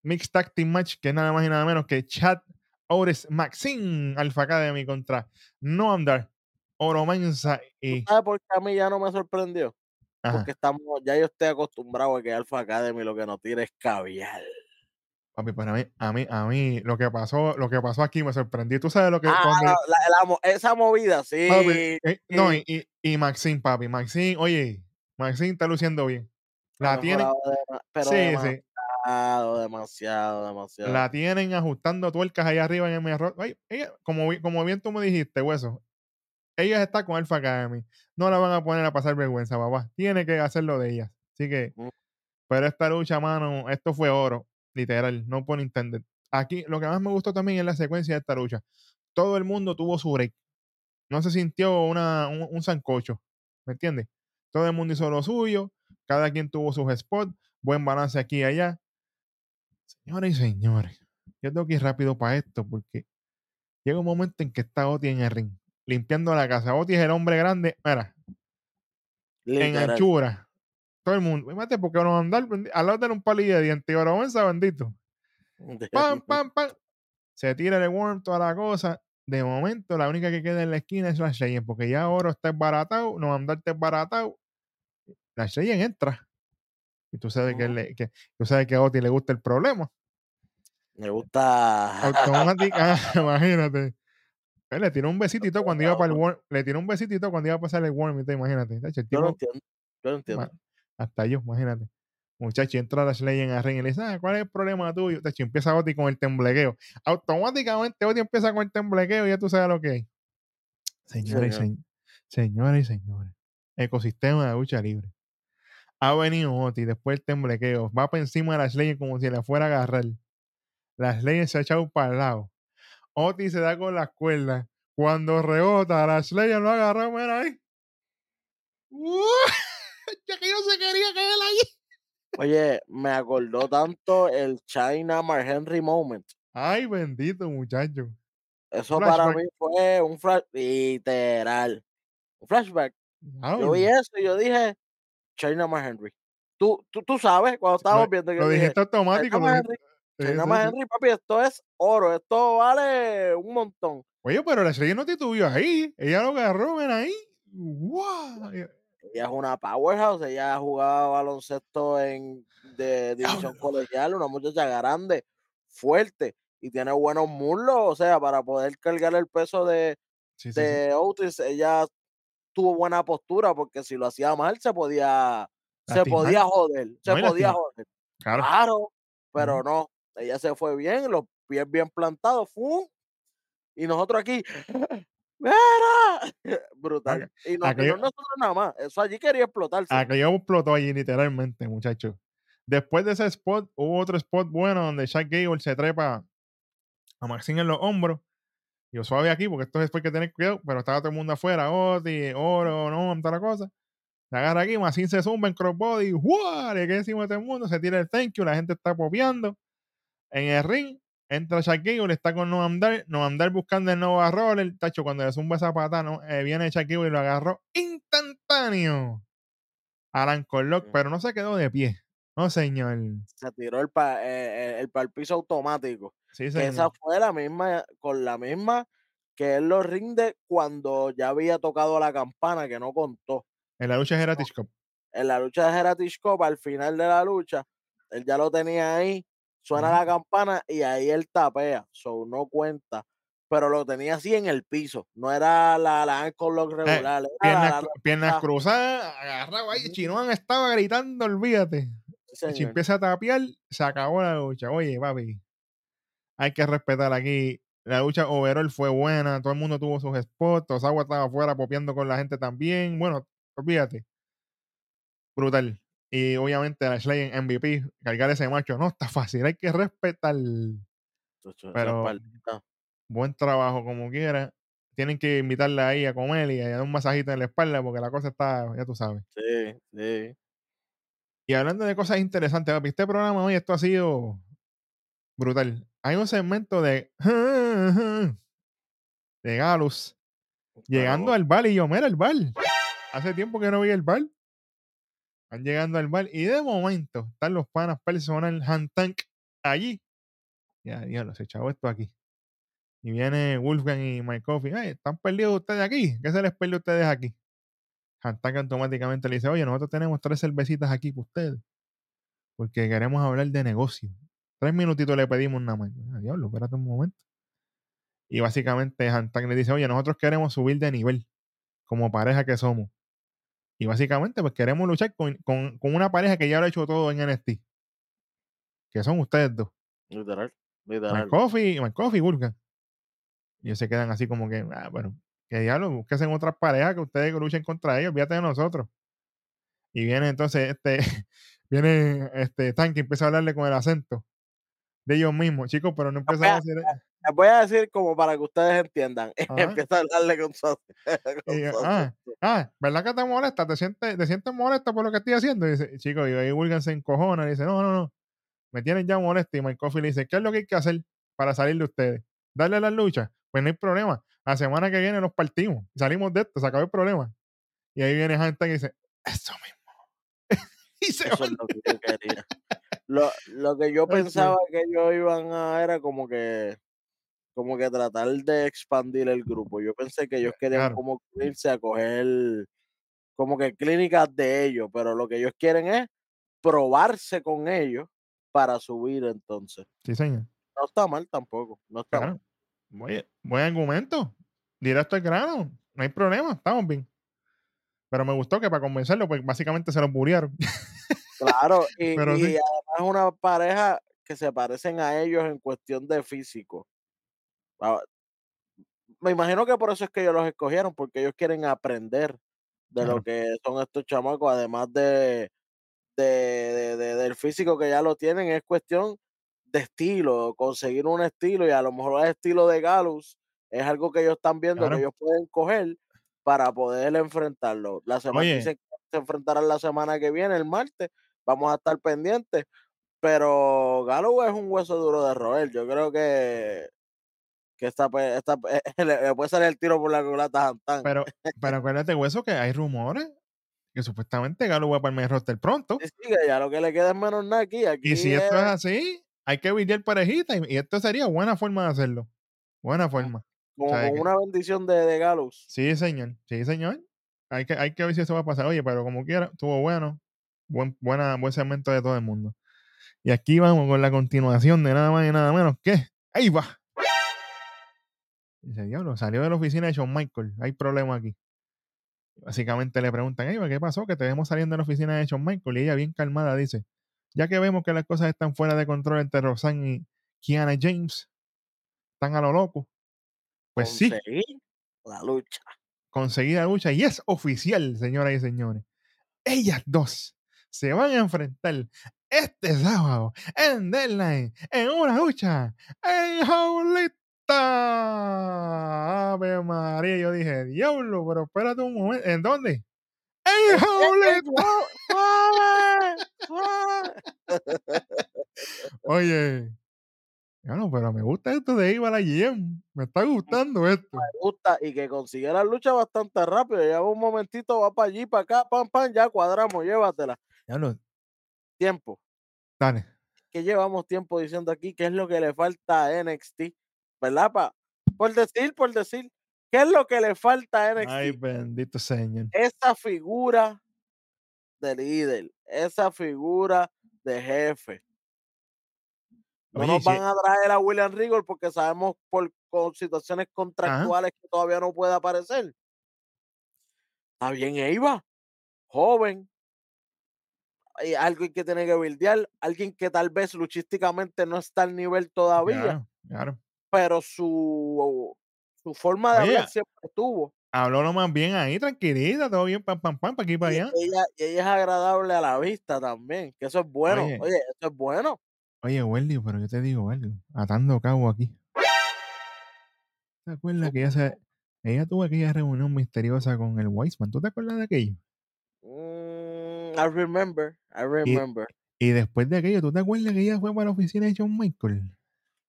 Speaker 2: Mixed Tag Team Match, que es nada más y nada menos que Chad Ores Maxine Alpha Academy contra Noam Dar, Oro Mensa y.
Speaker 1: ¿Sabes por qué a mí ya no me sorprendió?
Speaker 2: Ajá,
Speaker 1: Porque estamos, ya yo estoy acostumbrado a que Alpha Academy lo que nos tira es caviar.
Speaker 2: papi, para mí, a mí, a mí, lo que pasó, lo que pasó aquí me sorprendió. Tú sabes lo que
Speaker 1: Ah,
Speaker 2: cuando-
Speaker 1: la- la mo- esa movida, sí.
Speaker 2: Papi, eh, no,
Speaker 1: sí.
Speaker 2: y, y, y Maxine, papi, Maxine, oye, Maxine está luciendo bien. La
Speaker 1: pero
Speaker 2: sí, sí,
Speaker 1: demasiado, demasiado, demasiado.
Speaker 2: la tienen ajustando tuercas allá arriba en el ella, como, como bien tú me dijiste, hueso, ella está con Alpha Academy. No la van a poner a pasar vergüenza, papá. Tiene que hacerlo de ella. Así que,
Speaker 1: Mm.
Speaker 2: pero esta lucha, mano, esto fue oro, literal, no por entender. Aquí, lo que más me gustó también es la secuencia de esta lucha. Todo el mundo tuvo su break. No se sintió una, un, un sancocho, ¿me entiendes? Todo el mundo hizo lo suyo, cada quien tuvo sus spots, buen balance aquí y allá. Señoras y señores, yo tengo que ir rápido para esto porque llega un momento en que está Oti en el ring, limpiando la casa. Oti es el hombre grande, mira, en anchura. Todo el mundo, imagínate porque van a andar al lado de un palillo de dientes, ahora vergüenza, bendito. Pam, <laughs> pam, pam. Se tira el worm, toda la cosa. De momento, la única que queda en la esquina es la Cheyenne, porque ya Oro está esbaratado, no andarte esbaratado. La Cheyenne entra. Y tú sabes que, le- que, tú sabes que a Oti le gusta el problema.
Speaker 1: Me gusta. <laughs>
Speaker 2: Automática, <laughs> imagínate. Él le tiró un besitito cuando iba para el worm, le tiró un besitito cuando iba a pasar el te imagínate.
Speaker 1: Yo
Speaker 2: tipo-
Speaker 1: entiendo. Yo no entiendo.
Speaker 2: Hasta yo, imagínate. Muchacho, entra la Slay en el ring y le dice, ah, ¿cuál es el problema tuyo? Tacho, empieza Oti con el temblequeo. Automáticamente Oti empieza con el temblequeo y ya tú sabes lo que hay. Señoras y,
Speaker 1: Señor.
Speaker 2: se- señoras y señores, ecosistema de lucha libre. Ha venido Oti después el temblequeo. Va por encima de la Slay como si le fuera a agarrar. La Slay se ha echado para el lado. Oti se da con las cuerdas. Cuando rebota, la Slayer lo agarra, mira ahí. ¡Uh! <laughs> Ya que yo se quería caer ahí.
Speaker 1: Oye, me acordó tanto el China Mark Henry moment.
Speaker 2: Ay, bendito muchacho.
Speaker 1: Eso para mí fue un flash literal. Un flashback. Yo vi eso y yo dije, China Mark Henry. Tú, tú, tú sabes, cuando estábamos viendo que
Speaker 2: Lo
Speaker 1: dije,
Speaker 2: dijiste automático.
Speaker 1: China
Speaker 2: lo
Speaker 1: Mark
Speaker 2: dijiste-
Speaker 1: Henry,
Speaker 2: sí,
Speaker 1: China
Speaker 2: sí, sí.
Speaker 1: Henry, papi, esto es oro, esto vale un montón.
Speaker 2: Oye, pero la Slayer no titubió ahí. Ella lo agarró, ven ahí. ¡Guau!
Speaker 1: Ella es una powerhouse, ella jugaba baloncesto en de división
Speaker 2: Diablo.
Speaker 1: colegial, una muchacha grande, fuerte y tiene buenos muslos, o sea, para poder cargar el peso de,
Speaker 2: Sí, sí, sí.
Speaker 1: de Otis, ella tuvo buena postura porque si lo hacía mal se podía se podía joder, se podía joder.
Speaker 2: Claro.
Speaker 1: Claro, pero no, ella se fue bien, los pies bien plantados, ¡fum! y nosotros aquí, ¡Mira! <laughs> Brutal. Y no, y
Speaker 2: aquello-
Speaker 1: no nosotros nada más, eso allí quería explotarse.
Speaker 2: Aquello explotó allí, literalmente, muchachos. Después de ese spot, hubo otro spot bueno donde Shaq Gable se trepa a Maxine en los hombros. Yo suave aquí, porque esto es después que tener cuidado, pero estaba todo el mundo afuera, Oti, Oro, no, toda la cosa. Se agarra aquí, Maxine se zumba en crossbody, ¡guau! Le queda encima de todo el mundo, se tira el thank you, la gente está popeando. En el ring, Entra Shaquille, está con Noam Dar, Noam Dar buscando el nuevo el tacho cuando le zumba esa pata, no, eh, viene Shaquille y lo agarró instantáneo. Alan Corlock, pero no se quedó de pie. No, señor.
Speaker 1: Se tiró el pa, eh, eh, el piso automático.
Speaker 2: Sí,
Speaker 1: Que
Speaker 2: señor.
Speaker 1: esa fue la misma, con la misma que él lo rinde cuando ya había tocado la campana, que no contó.
Speaker 2: En la lucha de Heritage Cup.
Speaker 1: En la lucha de Heritage Cup, al final de la lucha, él ya lo tenía ahí, suena la campana y ahí él tapea, so no cuenta. Pero lo tenía así en el piso, no era la, la ankle lock regular. era la-
Speaker 2: Piernas,
Speaker 1: la-
Speaker 2: cru- piernas
Speaker 1: ah.
Speaker 2: cruzadas, agarrado ahí. Chinoan estaba gritando, olvídate.
Speaker 1: sí,
Speaker 2: Si empieza a tapear, se acabó la lucha. Oye, papi, hay que respetar aquí. La lucha overall fue buena, todo el mundo tuvo sus spots, Tosawa estaba afuera popeando con la gente también. Bueno, olvídate. Brutal. Y obviamente la Slay en MVP, cargar ese macho, no está fácil, hay que respetar. Pero buen trabajo como quiera. Tienen que invitarla ahí a comer y a dar un masajito en la espalda porque la cosa está, ya tú sabes.
Speaker 1: Sí, sí.
Speaker 2: Y hablando de cosas interesantes, este programa hoy esto ha sido brutal. Hay un segmento de de Galus llegando
Speaker 1: Pero-
Speaker 2: al bar y yo, mira el bar. Hace tiempo que no vi el bar. Van llegando al bar y de momento están los panas personal hand tank allí. Ya, diablo, se echó esto aquí. Y viene Wolfgang y Mike Coffey. "Ay, ¿Están perdidos ustedes aquí? ¿Qué se les perdió a ustedes aquí? Hand tank automáticamente le dice, oye, nosotros tenemos tres cervecitas aquí para ustedes. Porque queremos hablar de negocio. Tres minutitos le pedimos nada más. Ah, diablo, espérate un momento. Y básicamente Hantak le dice, oye, nosotros queremos subir de nivel como pareja que somos. Y básicamente pues queremos luchar con, con- con una pareja que ya lo ha hecho todo en NXT. Que son ustedes dos.
Speaker 1: Literal, literal.
Speaker 2: Coffey y Vulcan. Y ellos se quedan así como que, ah, bueno, que diablo, busquen otras parejas que ustedes luchen contra ellos, olvídate de nosotros. Y viene entonces este, <laughs> viene este Tank y empieza a hablarle con el acento de ellos mismos, chicos, pero no empieza a decir.
Speaker 1: Les voy a decir como para que ustedes entiendan. <laughs> Empieza a hablarle con su, <laughs> con
Speaker 2: Y yo,
Speaker 1: su
Speaker 2: ah, ah, ¿verdad que te molesta? ¿Te sientes, te sientes molesta por lo que estoy haciendo? Y dice, chico, y ahí Wilgan se encojona y dice, no, no, no, me tienen ya molesto. Y Mike Coffey le dice, ¿qué es lo que hay que hacer para salir de ustedes? ¿Darle las luchas? Pues no hay problema. La semana que viene nos partimos. Salimos de esto, se acabó el problema. Y ahí viene Hunter y dice, eso mismo. <laughs> y se
Speaker 1: Eso es lo que yo quería. Lo, lo que yo pensaba que ellos iban a era como que como que tratar de expandir el grupo. Yo pensé que ellos querían
Speaker 2: Claro.
Speaker 1: como irse a coger como que clínicas de ellos, pero lo que ellos quieren es probarse con ellos para subir entonces.
Speaker 2: Sí, señor.
Speaker 1: No está mal tampoco, no está
Speaker 2: Claro.
Speaker 1: mal.
Speaker 2: Oye, buen argumento. Directo al grano. No hay problema, estamos bien. Pero me gustó que para convencerlo, pues básicamente se lo murieron. <laughs>
Speaker 1: Claro, <laughs> y,
Speaker 2: Pero
Speaker 1: y
Speaker 2: sí.
Speaker 1: además una pareja que se parecen a ellos en cuestión de físico. Me imagino que por eso es que ellos los escogieron, porque ellos quieren aprender de
Speaker 2: Claro.
Speaker 1: lo que son estos chamacos, además de, de, de- de- del físico que ya lo tienen, es cuestión de estilo, conseguir un estilo, y a lo mejor el estilo de Galus es algo que ellos están viendo
Speaker 2: Claro.
Speaker 1: que ellos pueden coger para poder enfrentarlo. La semana
Speaker 2: Oye.
Speaker 1: dicen que se enfrentarán la semana que viene, el martes, vamos a estar pendientes, pero Galus es un hueso duro de roer, yo creo que que esta, esta, <laughs> le, puede salir el tiro por la culata a Santana.
Speaker 2: Pero, pero acuérdate, hueso, que hay rumores que supuestamente Galo va para el main roster pronto.
Speaker 1: Sí, que ya lo que le queda es menos nada aquí. aquí
Speaker 2: Y si esto
Speaker 1: es-
Speaker 2: así, hay que vivir parejita. Y, y esto sería buena forma de hacerlo. Buena forma.
Speaker 1: como
Speaker 2: que-
Speaker 1: una bendición de, de Galus.
Speaker 2: Sí, señor. Sí, señor. Hay que, hay que ver si eso va a pasar. Oye, pero como quiera, estuvo bueno. Buen, buena, buen segmento de todo el mundo. Y aquí vamos con la continuación de nada más y nada menos que. ¡Ahí va! Dice, diablo, salió de la oficina de Shawn Michael. Hay problema aquí. Básicamente le preguntan, "Ey, ¿qué pasó? Que te vemos saliendo de la oficina de Shawn Michael. Y ella, bien calmada, dice: Ya que vemos que las cosas están fuera de control entre Rosanne y Kiana James, están a lo loco. Pues sí,
Speaker 1: Conseguí la lucha.
Speaker 2: conseguida lucha y es oficial, señoras y señores. Ellas dos se van a enfrentar este sábado en Deadline en una lucha en Jaulita. Ave María, yo dije, diablo, pero espérate un momento. ¿En dónde? En
Speaker 1: ¡Ey,
Speaker 2: Jaulita. <laughs> Oye, Claro, pero me gusta esto de ir a la GM. Me está gustando esto.
Speaker 1: me gusta y que consigue la lucha bastante rápido. Lleva un momentito, va para allí, para acá, pam, pam, ya cuadramos, llévatela. Tiempo.
Speaker 2: dale.
Speaker 1: que llevamos tiempo diciendo aquí qué es lo que le falta a NXT, ¿verdad? Pa? Por decir, por decir, ¿qué es lo que le falta a NXT?
Speaker 2: Ay, bendito señor.
Speaker 1: Esa figura de líder, esa figura de jefe. No
Speaker 2: Oye,
Speaker 1: nos van a traer a William Regal porque sabemos por con situaciones contractuales que todavía no puede aparecer. Está bien, Eva, joven. Hay algo que tiene que buildear, alguien que tal vez luchísticamente no está al nivel todavía,
Speaker 2: Claro, claro.
Speaker 1: pero su, su forma de
Speaker 2: Oye,
Speaker 1: hablar siempre estuvo.
Speaker 2: Habló lo más bien ahí, tranquilita, todo bien, pam, pam, pam, para aquí, para
Speaker 1: Y
Speaker 2: allá.
Speaker 1: ella, y ella es agradable a la vista también, que eso es bueno.
Speaker 2: Oye.
Speaker 1: Oye, eso es bueno.
Speaker 2: Oye, Wendy, pero yo te digo algo, atando cabo aquí. ¿Te acuerdas que ella, se, ella tuvo aquella reunión misteriosa con el Weisman? ¿Tú te acuerdas de aquello?
Speaker 1: Mm, I remember, I remember.
Speaker 2: Y después de aquello, ¿tú te acuerdas que ella fue para la oficina de John Michael?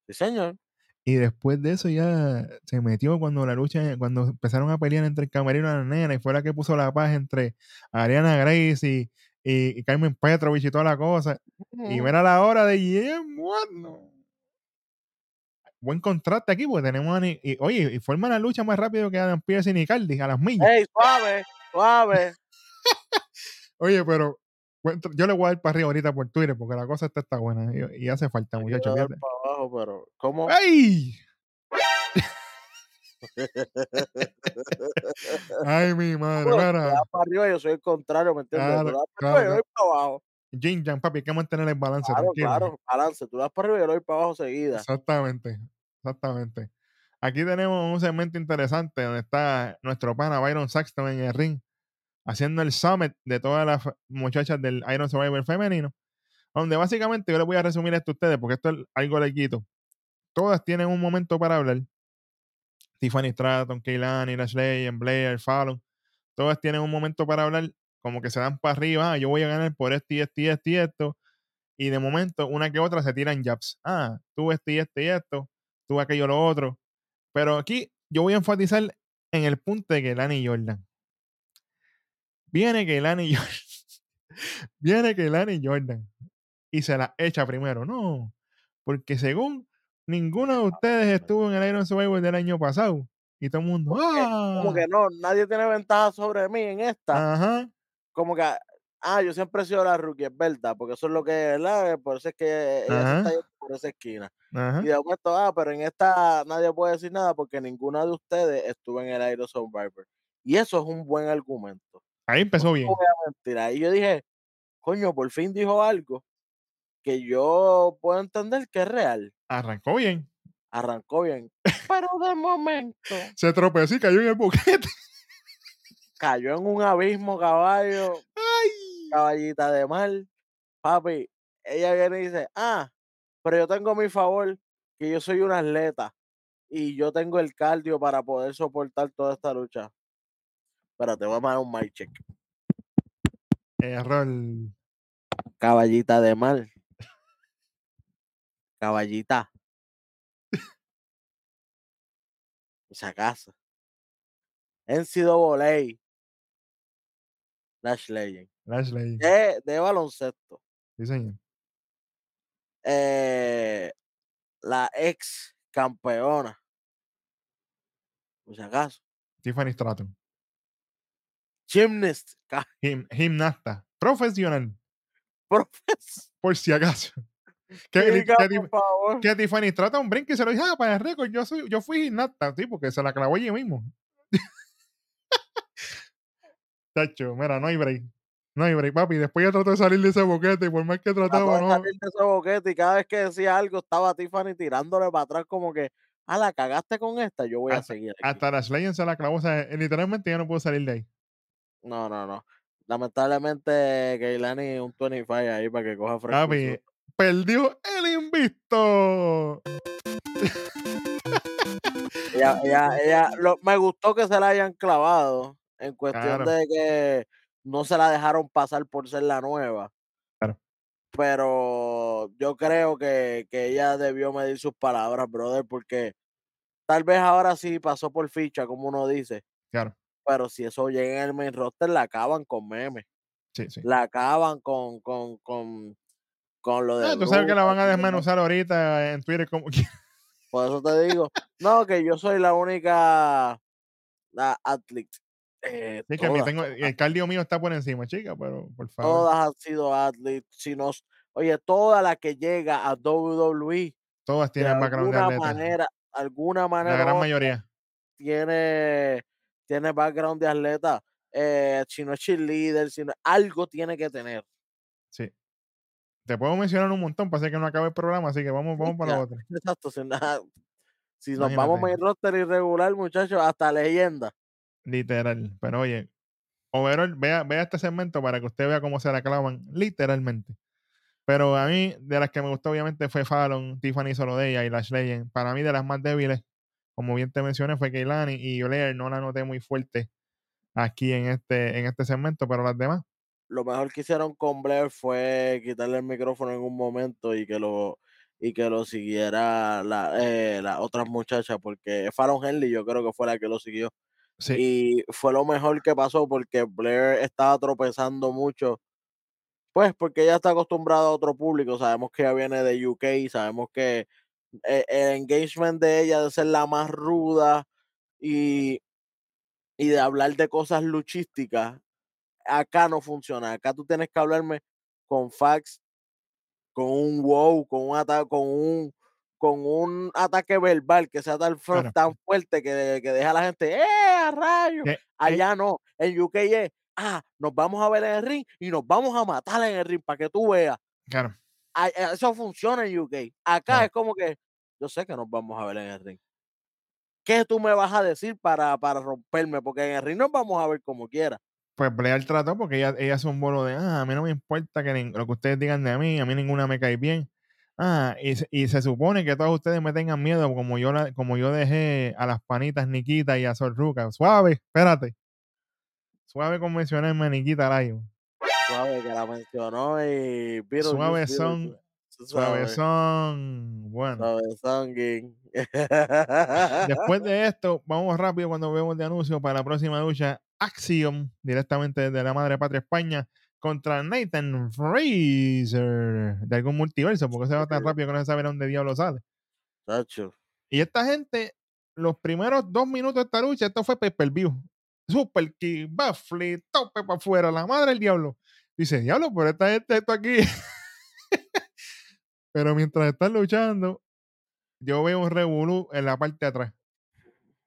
Speaker 1: Sí, señor.
Speaker 2: Y después de eso ya se metió cuando la lucha, cuando empezaron a pelear entre el camerino y la nena, y fue la que puso la paz entre Ariana Grace y, y- y Carmen Petrovich y toda la cosa. Y
Speaker 1: Ujú.
Speaker 2: mira la hora de Jim bueno. Buen contraste aquí, porque tenemos a y, oye, y forma la lucha más rápido que Adam Pearce y Nicardi a las millas.
Speaker 1: Ey, suave, suave.
Speaker 2: Oye, pero tra- yo le voy a dar para arriba ahorita por Twitter porque la cosa está, está buena y, y hace falta, muchachos.
Speaker 1: para abajo, pero ¿cómo?
Speaker 2: ¡Ay! <laughs> Ay, mi madre,
Speaker 1: Bueno, para arriba, yo soy el contrario, ¿me entiendes?
Speaker 2: Claro,
Speaker 1: tú das para
Speaker 2: claro,
Speaker 1: arriba, yo doy para abajo.
Speaker 2: Jin Jan, papi, hay que mantener el balance,
Speaker 1: Claro,
Speaker 2: tranquilo.
Speaker 1: claro, balance. Tú das para arriba, yo doy para abajo seguida.
Speaker 2: Exactamente, exactamente. Aquí tenemos un segmento interesante donde está nuestro pana Byron Saxton en el ring haciendo el summit de todas las muchachas del Iron Survivor femenino. Donde básicamente yo les voy a resumir esto a ustedes porque esto es algo lequito. Todas tienen un momento para hablar. Tiffany Stratton, Keilani, Lashley, Blair, Fallon. Todas tienen un momento para hablar, como que se dan para arriba. "Ah, yo voy a ganar por esto y esto y esto y esto. Y de momento, una que otra se tiran jabs. Ah, tú esto y esto y esto. Tú aquello lo otro. Pero aquí yo voy a enfatizar en el punto de que Lani Jordan. Viene que Lani Jordan. <laughs> Viene que Lani Jordan. Y se la echa primero. No. Porque según ninguno de ustedes estuvo en el Iron Survivor del año pasado. Y todo el mundo.
Speaker 1: Como que-
Speaker 2: ¡Ah!
Speaker 1: Como que no, nadie tiene ventaja sobre mí en esta.
Speaker 2: Ajá.
Speaker 1: Como que, ah, yo siempre he sido la rookie, es verdad, porque eso es lo que, ¿verdad? Por eso es que ella está yendo por esa esquina.
Speaker 2: Ajá.
Speaker 1: Y de momento, ah, pero en esta nadie puede decir nada porque ninguna de ustedes estuvo en el Iron Survivor. Y eso es un buen argumento.
Speaker 2: Ahí empezó bien.
Speaker 1: Ahí yo dije, coño, por fin dijo algo que yo puedo entender que es real.
Speaker 2: Arrancó bien.
Speaker 1: Arrancó bien. Pero de momento
Speaker 2: Se tropezó y cayó en el boquete.
Speaker 1: cayó en un abismo, caballo, <laughs>
Speaker 2: ¡Ay!
Speaker 1: caballita de mar. Papi, ella viene y dice, ah, pero yo tengo mi favor que yo soy una atleta y yo tengo el cardio para poder soportar toda esta lucha. Espérate, vamos a dar un mic check.
Speaker 2: Error.
Speaker 1: Caballita de mar. Caballita. Esa casa. NCAA. Dash Legend.
Speaker 2: Lashley.
Speaker 1: De, de baloncesto.
Speaker 2: Sí, señor.
Speaker 1: Eh, la ex campeona. Por si acaso.
Speaker 2: Tiffany Stratton.
Speaker 1: Gymnast. <laughs>
Speaker 2: Gim- gimnasta. Profesional.
Speaker 1: Profes.
Speaker 2: Por si acaso. Que, que Tiffany Stratton brinque y se lo dije, ah, para el récord, yo, soy, yo fui gimnasta, sí, porque se la clavó allí mismo. <laughs> Tacho, mira, no hay break. No hay break, papi. Después ya trató de salir de ese boquete y por más que trataba, no.
Speaker 1: salir de ese boquete y cada vez que decía algo estaba Tiffany tirándole para atrás como que, ah, la cagaste con esta, yo voy a seguir aquí".
Speaker 2: Hasta las Legends se la clavó, o sea, literalmente ya no pudo salir de ahí.
Speaker 1: No, no, no. Lamentablemente, Keilani un 25 ahí para que coja fresco.
Speaker 2: Perdió el invicto.
Speaker 1: Ella, ella, ella, lo- me gustó que se la hayan clavado en cuestión
Speaker 2: Claro.
Speaker 1: de que no se la dejaron pasar por ser la nueva.
Speaker 2: Claro.
Speaker 1: pero yo creo que, que ella debió medir sus palabras, brother, porque tal vez ahora sí pasó por ficha, como uno dice,
Speaker 2: Claro,
Speaker 1: pero si eso llega en el main roster, la acaban con memes,
Speaker 2: sí, sí.
Speaker 1: la acaban con, con, con, con lo de.
Speaker 2: Ah, tú sabes que la van a desmenuzar ahorita en Twitter como <laughs>
Speaker 1: Por eso te digo, no, que yo soy la única la athlete. Eh,
Speaker 2: Sí, que
Speaker 1: todas,
Speaker 2: tengo, el cardio mío está por encima, chica, pero por favor.
Speaker 1: todas han sido athletes. Si nos, oye, toda la que llega a WWE,
Speaker 2: Todas
Speaker 1: de
Speaker 2: tienen background de
Speaker 1: alguna
Speaker 2: atleta.
Speaker 1: manera, alguna manera
Speaker 2: La gran mayoría.
Speaker 1: tiene, tiene background de atleta. Eh, si no es cheerleader, si no, algo tiene que tener.
Speaker 2: Sí. Te puedo mencionar un montón para que no acabe el programa, así que vamos, vamos para la otra. <laughs>
Speaker 1: Exacto, si, nada- si nos vamos
Speaker 2: Imagínate.
Speaker 1: main roster irregular, muchachos, hasta leyenda.
Speaker 2: Literal. Pero oye, overall, vea, vea este segmento para que usted vea cómo se la clavan, literalmente. Pero a mí, de las que me gustó, obviamente, fue Fallon, Tiffany Solodea y Lash Legend. Para mí, de las más débiles, como bien te mencioné, fue Keilani y Blair. No la noté muy fuerte aquí en este, en este segmento, pero las demás,
Speaker 1: lo mejor que hicieron con Blair fue quitarle el micrófono en un momento y que lo y que lo siguiera la, eh, las otras muchachas, porque Fallon Henley yo creo que fue la que lo siguió.
Speaker 2: sí,
Speaker 1: Y fue lo mejor que pasó porque Blair estaba tropezando mucho, pues porque ella está acostumbrada a otro público, sabemos que ella viene de UK, sabemos que eh, el engagement de ella de ser la más ruda y, y de hablar de cosas luchísticas acá no funciona. Acá tú tienes que hablarme con fax, con un wow, con un ataque, con un con un ataque verbal que sea tan,
Speaker 2: Claro.
Speaker 1: tan fuerte que, que deja a la gente, ¡eh, a rayo!
Speaker 2: Que- eh,
Speaker 1: Allá no, en UK es, ah, nos vamos a ver en el ring y nos vamos a matar en el ring para que tú veas.
Speaker 2: claro.
Speaker 1: Eh, Eso funciona en UK. Acá
Speaker 2: Claro.
Speaker 1: es como que, yo sé que nos vamos a ver en el ring. ¿Qué tú me vas a decir para, para romperme? Porque en el ring nos vamos a ver como quiera.
Speaker 2: Pues Blair trató porque ella, ella es un bolo de, ah, a mí no me importa que lo que ustedes digan de mí, a mí ninguna me cae bien. Ah, y, se- y se supone que todos ustedes me tengan miedo como yo, la- como yo dejé a las panitas Nikita y a Sol Ruca. Suave, espérate. Suave con mencionarme a Nikita Lion.
Speaker 1: Suave que la mencionó y Beetlejuice,
Speaker 2: Suave son,
Speaker 1: Beetlejuice.
Speaker 2: suave
Speaker 1: Suave,
Speaker 2: son. Bueno,
Speaker 1: suave son, gang.
Speaker 2: después <laughs> de esto, vamos rápido cuando vemos de anuncio para la próxima lucha. Axiom, directamente desde la madre patria España, contra Nathan Fraser de algún multiverso, porque se va tan rápido que no se sabe dónde diablo sale.
Speaker 1: Tacho.
Speaker 2: Y esta gente, los primeros dos minutos de esta lucha, esto fue pay per view. Super kick, baffle, tope para afuera, la madre del diablo. Dice, diablo, pero esta gente, esto aquí. <laughs> pero mientras están luchando, yo veo un revolú en la parte de atrás.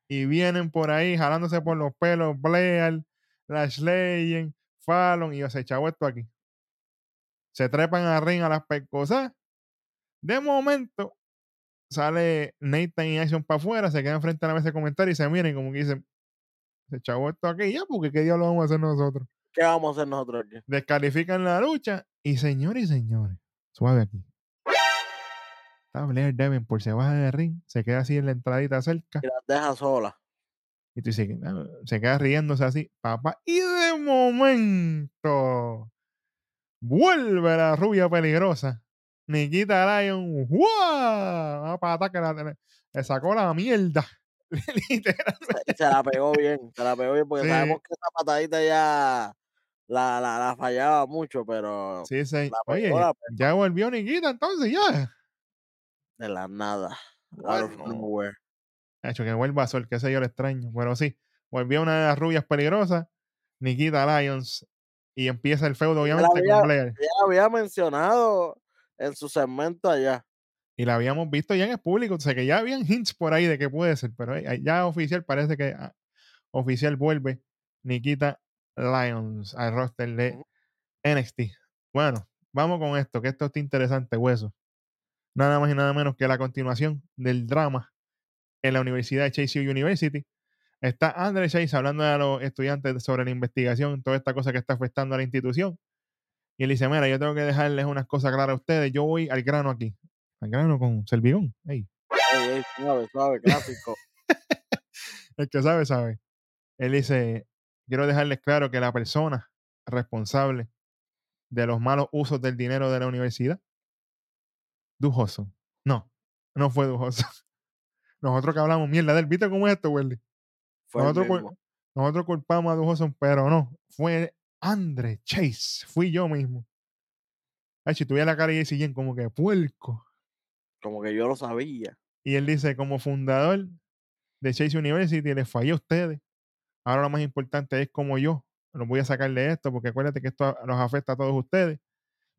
Speaker 2: Y vienen por ahí jalándose por los pelos, Blair, Lash Legend, Fallon, y yo se chavo esto aquí. Se trepan a ring a las pescosas. De momento, sale Nathan y Action para afuera, se quedan frente a la mesa de comentarios y se miran como que dicen, se chavo esto aquí ya, porque qué diablo vamos a hacer nosotros.
Speaker 1: ¿Qué vamos a hacer nosotros aquí?
Speaker 2: Descalifican la lucha y señores y señores, suave aquí. Está Blair Davenport, se baja del ring, se queda así en la entradita cerca
Speaker 1: Y las deja solas.
Speaker 2: y tú dices, "Ah", se queda riéndose así, papá, y de momento vuelve la rubia peligrosa. Nikita Lion, ¡guau! Una pata que la- le, sacó la mierda. <laughs>
Speaker 1: Se, la pegó bien, se la pegó bien, porque
Speaker 2: Sí.
Speaker 1: sabemos que esa patadita ya la, la, la fallaba mucho, pero
Speaker 2: Sí, sí.
Speaker 1: La
Speaker 2: Oye,
Speaker 1: la
Speaker 2: ya volvió Nikita entonces, ya.
Speaker 1: De la nada. Out of
Speaker 2: Bueno.
Speaker 1: nowhere.
Speaker 2: Ha hecho que vuelva Sol, que ese yo lo extraño. Pero sí, volvió una de las rubias peligrosas, Nikita Lions, y empieza el feudo,
Speaker 1: Ya
Speaker 2: obviamente,
Speaker 1: había-
Speaker 2: con Blair.
Speaker 1: Ella había mencionado en su segmento allá.
Speaker 2: Y la habíamos visto ya en el público, o sea que ya habían hints por ahí de que puede ser, pero ya oficial parece que ah, oficial vuelve Nikita Lions al roster de. NXT. Bueno, vamos con esto, que esto está interesante, hueso. Nada más y nada menos que la continuación del drama en la Universidad de Chase University. Está Andre Chase hablando a los estudiantes sobre la investigación, toda esta cosa que está afectando a la institución. Y él dice, mira, yo tengo que dejarles unas cosas claras a ustedes. Yo voy al grano aquí. Al grano con Servigón. Ey,
Speaker 1: Ey, ey, suave, suave, clásico. <laughs>
Speaker 2: el que sabe, sabe. Él dice, quiero dejarles claro que la persona responsable de los malos usos del dinero de la universidad. Dujoso. No, no fue Dujoso. <laughs> Nosotros que hablamos mierda del ¿viste cómo es esto, Welly? Nosotros, nosotros culpamos a Dujoso, pero no. Fue Andre Chase. Fui yo mismo. Ay, si tuviera la cara de JC Jen como que puerco.
Speaker 1: Como que yo lo sabía.
Speaker 2: Y él dice, como fundador de Chase University, les fallé a ustedes. Ahora lo más importante es como yo los voy a sacar de esto, porque acuérdate que esto los afecta a todos ustedes.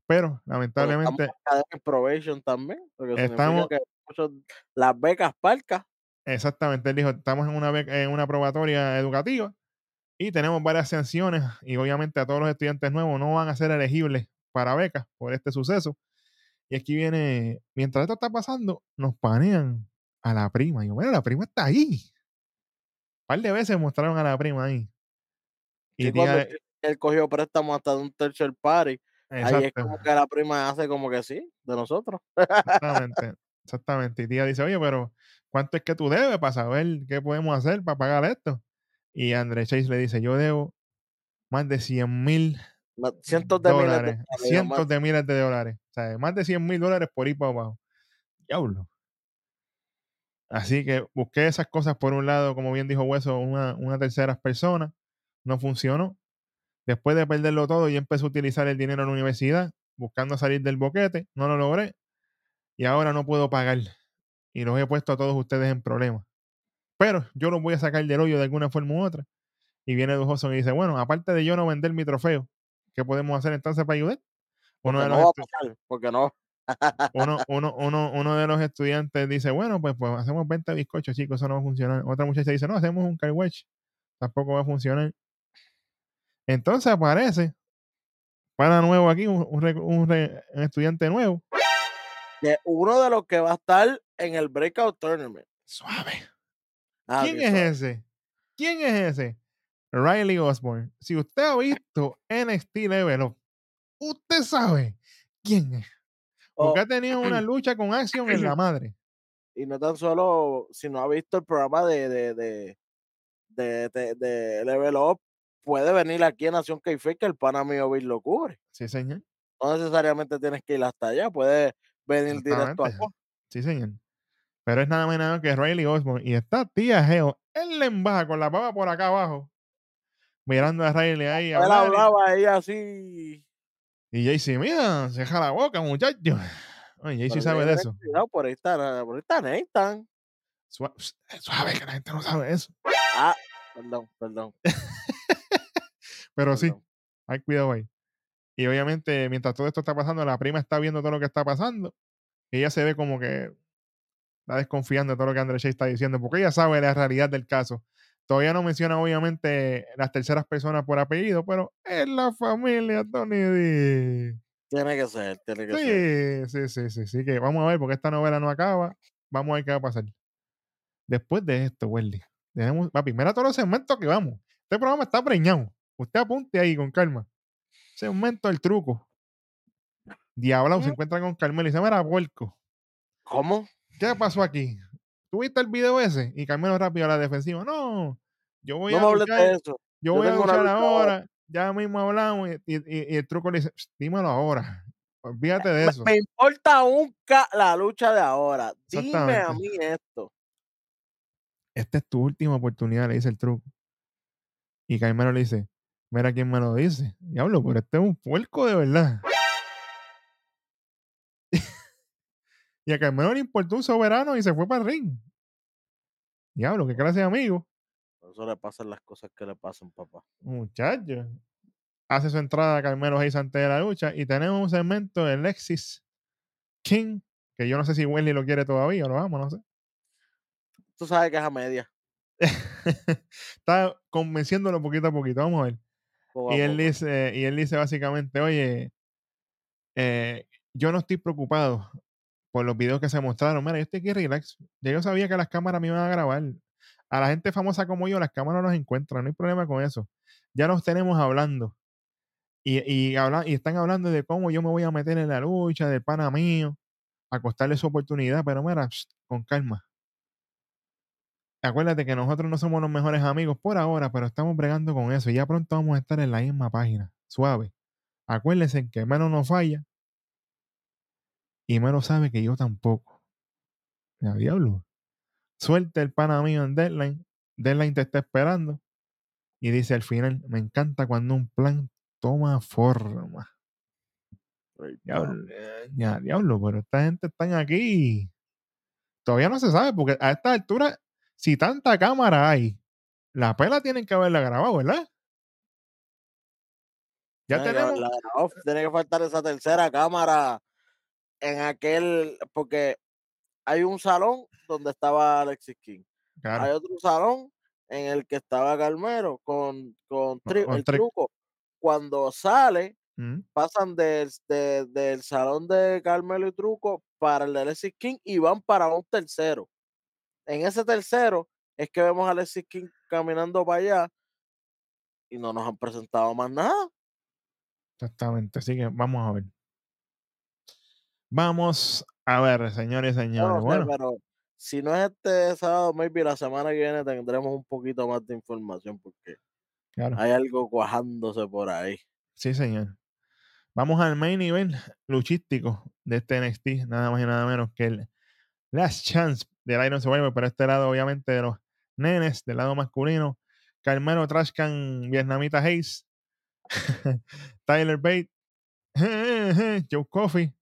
Speaker 2: Pero,
Speaker 1: Pero
Speaker 2: lamentablemente,
Speaker 1: estamos en probation también. Porque
Speaker 2: Estamos-
Speaker 1: que muchos- las becas parcas.
Speaker 2: exactamente, él dijo, estamos en una, beca- en una probatoria educativa y tenemos varias sanciones y obviamente a todos los estudiantes nuevos no van a ser elegibles para becas por este suceso. Y aquí viene, mientras esto está pasando, nos panean a la prima. Y yo, bueno, la prima está ahí. Un par de veces mostraron a la prima ahí. Y
Speaker 1: Sí, cuando
Speaker 2: tía-
Speaker 1: él, él cogió préstamo hasta de un tercer party. Ahí es
Speaker 2: exacto.
Speaker 1: como que la prima hace como que sí, de nosotros.
Speaker 2: Exactamente, exactamente. Y tía dice, oye, pero ¿cuánto es que tú debes para saber qué podemos hacer para pagar esto? Y André Chase le dice, yo debo más de 100 mil
Speaker 1: Cientos de miles de
Speaker 2: dólares,
Speaker 1: dólares,
Speaker 2: cientos
Speaker 1: más.
Speaker 2: de miles de dólares. O sea, más de 100 mil dólares por ir para abajo. Diablo. Así que busqué esas cosas por un lado, como bien dijo Hueso, una, una tercera persona. No funcionó. Después de perderlo todo, yo empecé a utilizar el dinero en la universidad, buscando salir del boquete. No lo logré. Y ahora no puedo pagar. Y los he puesto a todos ustedes en problemas. Pero yo los voy a sacar del hoyo de alguna forma u otra. Y viene Dujoso y dice, bueno, aparte de yo no vender mi trofeo, ¿qué podemos hacer entonces para ayudar? Uno
Speaker 1: Porque
Speaker 2: de
Speaker 1: no
Speaker 2: los
Speaker 1: pasar, porque no.
Speaker 2: uno, <laughs> uno, uno, uno de los estudiantes dice, bueno, pues, pues hacemos venta de bizcochos, chicos, eso no va a funcionar. Otra muchacha dice, no, hacemos un car wash, tampoco va a funcionar. Entonces aparece, para nuevo aquí, un, un estudiante nuevo.
Speaker 1: Que uno de los que va a estar en el breakout tournament.
Speaker 2: Suave.
Speaker 1: Ah,
Speaker 2: ¿Quién es
Speaker 1: suave.
Speaker 2: ese? ¿Quién es ese? Riley Osborne. Si usted ha visto NXT Level Up, usted sabe quién es.
Speaker 1: Oh,
Speaker 2: Porque ha tenido una <clears throat> lucha con Action en la madre.
Speaker 1: y no tan solo, si no ha visto el programa de, de, de, de, de- de Level Up, puede venir aquí a Nación k que el pana mío Bill lo cubre.
Speaker 2: Sí, señor.
Speaker 1: No necesariamente tienes que ir hasta allá, puedes venir directo acá.
Speaker 2: Sí, señor. Pero es nada nada que Riley Osborne. Y está tía Geo. Él le embaja con la pava por acá abajo. Mirando a Riley ahí. a
Speaker 1: Él hablaba ahí así.
Speaker 2: Y Jaycee, mira, se deja la boca, muchacho. <laughs> Oye, Jaycee sabe de eso.
Speaker 1: cuidado, por ahí está, por ahí está Nathan.
Speaker 2: Sua- Suave, que la gente no sabe eso.
Speaker 1: Ah, perdón, perdón.
Speaker 2: Pero sí, hay cuidado ahí. Y obviamente, mientras todo esto está pasando, la prima está viendo todo lo que está pasando. Y ella se ve como que está desconfiando de todo lo que André Chase está diciendo, porque ella sabe la realidad del caso. Todavía no menciona, obviamente, las terceras personas por apellido, pero es la familia Tony D.
Speaker 1: Tiene que ser, tiene que ser.
Speaker 2: Sí, sí, sí, sí, sí, que vamos a ver, porque esta novela no acaba. Vamos a ver qué va a pasar. Después de esto, Wendy, tenemos, papi, mira todos los segmentos que vamos. Este programa está preñado. Usted apunte ahí con calma. Segmento del truco. Diablao se encuentra con Carmelo y dice, mira, puerco,
Speaker 1: ¿Cómo?
Speaker 2: ¿qué pasó aquí? ¿Tuviste el video ese? Y Carmelo rápido a la defensiva. No, yo voy
Speaker 1: No
Speaker 2: a
Speaker 1: me
Speaker 2: luchar,
Speaker 1: de eso.
Speaker 2: yo
Speaker 1: yo
Speaker 2: voy a
Speaker 1: lucha ahora".
Speaker 2: ahora. Ya mismo hablamos. Y, y- y el truco le dice, "Psst, dímelo ahora. Olvídate de
Speaker 1: Me,
Speaker 2: eso.
Speaker 1: me importa un la lucha de ahora. Dime a mí esto.
Speaker 2: esta es tu última oportunidad, le dice el truco. Y Carmelo le dice, mira quién me lo dice. Diablo, pero este es un puerco de verdad. <laughs> y a Carmelo le importó un soberano y se fue para el ring. Diablo, qué clase de amigo.
Speaker 1: Por eso le pasan las cosas que le pasan, papá.
Speaker 2: Muchacho. Hace su entrada a Carmelo Hayes antes de la lucha y tenemos un segmento de Lexis King, que yo no sé si Wendy lo quiere todavía o lo vamos, no sé.
Speaker 1: Tú sabes que es a media. <laughs>
Speaker 2: Está convenciéndolo poquito a poquito. Vamos a ver.
Speaker 1: Poco
Speaker 2: Y él
Speaker 1: poco.
Speaker 2: dice, y él dice básicamente, oye, eh, yo no estoy preocupado por los videos que se mostraron. Mira, yo estoy aquí relax. Ya yo sabía que las cámaras me iban a grabar. A la gente famosa como yo, las cámaras nos encuentran, no hay problema con eso. Ya nos tenemos hablando. Y, y, habla- y están hablando de cómo yo me voy a meter en la lucha, del pana mío, a costarle su oportunidad, pero mira, pst, con calma. Acuérdate que nosotros no somos los mejores amigos por ahora, pero estamos bregando con eso. Y ya pronto vamos a estar en la misma página. Suave. Acuérdense que Melo no falla. Y Melo sabe que yo tampoco. Ya, diablo. Suelta el pana mío en Deadline. Deadline te está esperando. Y dice al final, me encanta cuando un plan toma forma. Diablo, ya, diablo, pero esta gente están aquí. Todavía no se sabe, porque a esta altura, si tanta cámara hay, la pela tienen que haberla grabado, ¿verdad? Ya
Speaker 1: Tiene que
Speaker 2: tenemos.
Speaker 1: grabado, Tiene que faltar esa tercera cámara en aquel, porque hay un salón donde estaba Alexis King.
Speaker 2: Claro,
Speaker 1: Hay otro salón en el que estaba Carmelo con, con, tri-
Speaker 2: con
Speaker 1: el
Speaker 2: tri-
Speaker 1: truco. Cuando sale,
Speaker 2: mm,
Speaker 1: pasan del, de- del salón de Carmelo y Truco para el de Alexis King y van para un tercero. En ese tercero es que vemos a Alexis King caminando para allá y no nos han presentado más nada.
Speaker 2: exactamente. Así que vamos a ver. Vamos a ver, señores y señores. Bueno,
Speaker 1: pero si no es este sábado, maybe la semana que viene tendremos un poquito más de información porque
Speaker 2: claro.
Speaker 1: hay algo cuajándose por ahí.
Speaker 2: Sí, señor. Vamos al main event luchístico de este NXT, nada más y nada menos que el Last Chance del Iron Survivor, pero este lado, obviamente, de los nenes, del lado masculino. Carmelo Trashcan, Vietnamita Hayes, <laughs> Tyler Bate, <laughs> Joe Coffey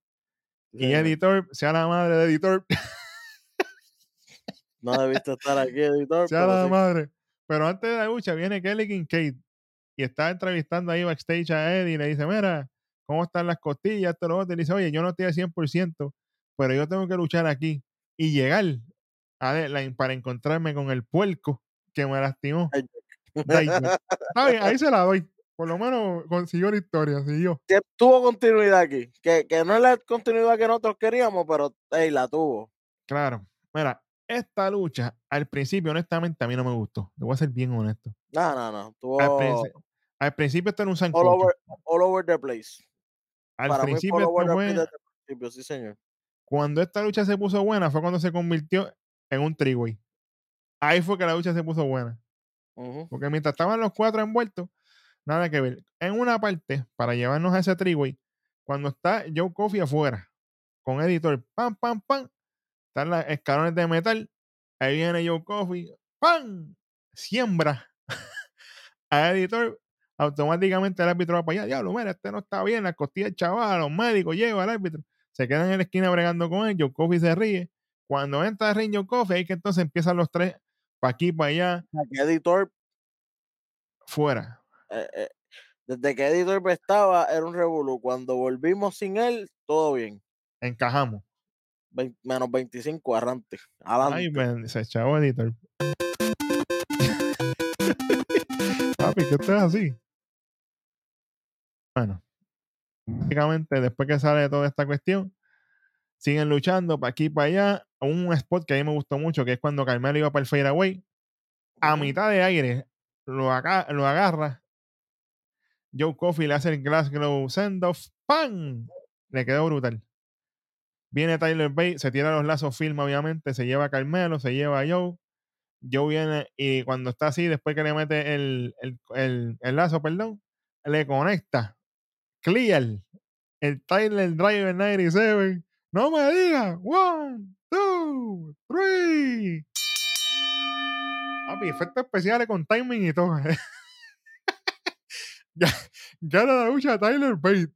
Speaker 2: y editor, sea la madre de editor, <laughs>
Speaker 1: No debiste estar aquí, editor.
Speaker 2: sea la
Speaker 1: sí.
Speaker 2: madre. Pero antes de la lucha viene Kelly Kincaid y está entrevistando ahí backstage a Eddie y le dice, mira, ¿cómo están las costillas? Esto, lo otro. Y le dice, oye, yo no estoy al 100%, pero yo tengo que luchar aquí y llegar para encontrarme con el puerco que me lastimó. <laughs> Dijak. <laughs> Está bien, ahí se la doy. Por lo menos consiguió la historia, siguió.
Speaker 1: que tuvo continuidad aquí. Que, que no es la continuidad que nosotros queríamos, pero hey, la tuvo.
Speaker 2: Claro. Mira, esta lucha, al principio, honestamente, a mí no me gustó. Te voy a ser bien honesto.
Speaker 1: No, no, no.
Speaker 2: Al,
Speaker 1: Tuvo
Speaker 2: princi- al principio esto era un
Speaker 1: all
Speaker 2: sancocho.
Speaker 1: over, all over the place.
Speaker 2: Al
Speaker 1: Para mí,
Speaker 2: principio
Speaker 1: over
Speaker 2: esto
Speaker 1: the
Speaker 2: fue...
Speaker 1: place el principio, sí, señor.
Speaker 2: Cuando esta lucha se puso buena fue cuando se convirtió en un triway. Ahí fue que la lucha se puso buena. Porque mientras estaban los cuatro envueltos, nada que ver. En una parte, para llevarnos a ese triway, cuando está Joe Coffey afuera, con editor, pam, pam, pam, están los escalones de metal, ahí viene Joe Coffey, pam, siembra <laughs> a editor, automáticamente el árbitro va para allá, diablo, mira, este no está bien, la costilla del chaval, los médicos, lleva al árbitro, se quedan en la esquina bregando con él, Joe Coffey se ríe, cuando entra el ring Joe Coffey, ahí que entonces empiezan los tres, para aquí, para allá,
Speaker 1: que editor,
Speaker 2: fuera.
Speaker 1: eh, eh, desde que editor estaba, era un revolú. Cuando volvimos sin él, todo bien.
Speaker 2: Encajamos.
Speaker 1: Menos 25, arrante.
Speaker 2: Ay,
Speaker 1: Adelante.
Speaker 2: ven, se chavo editor. <laughs> Papi, ¿qué estás así? Bueno, básicamente después que sale toda esta cuestión, siguen luchando para aquí y para allá. Un spot que a mí me gustó mucho, que es cuando Carmelo iba para el fadeaway. A mitad de aire lo, aga- lo agarra. Joe Coffey le hace el Glasgow send-off. ¡Pam! Le quedó brutal. Viene Tyler Bate, se tira los lazos firma, obviamente. Se lleva a Carmelo, se lleva a Joe. Joe viene y cuando está así, después que le mete el, el, el- el lazo, perdón, le conecta. Clear. El Tyler Driver 97. No me digas. One, two, three. Papi, efectos especiales con timing y todo. <laughs> Ga- Gana la lucha Tyler Bate.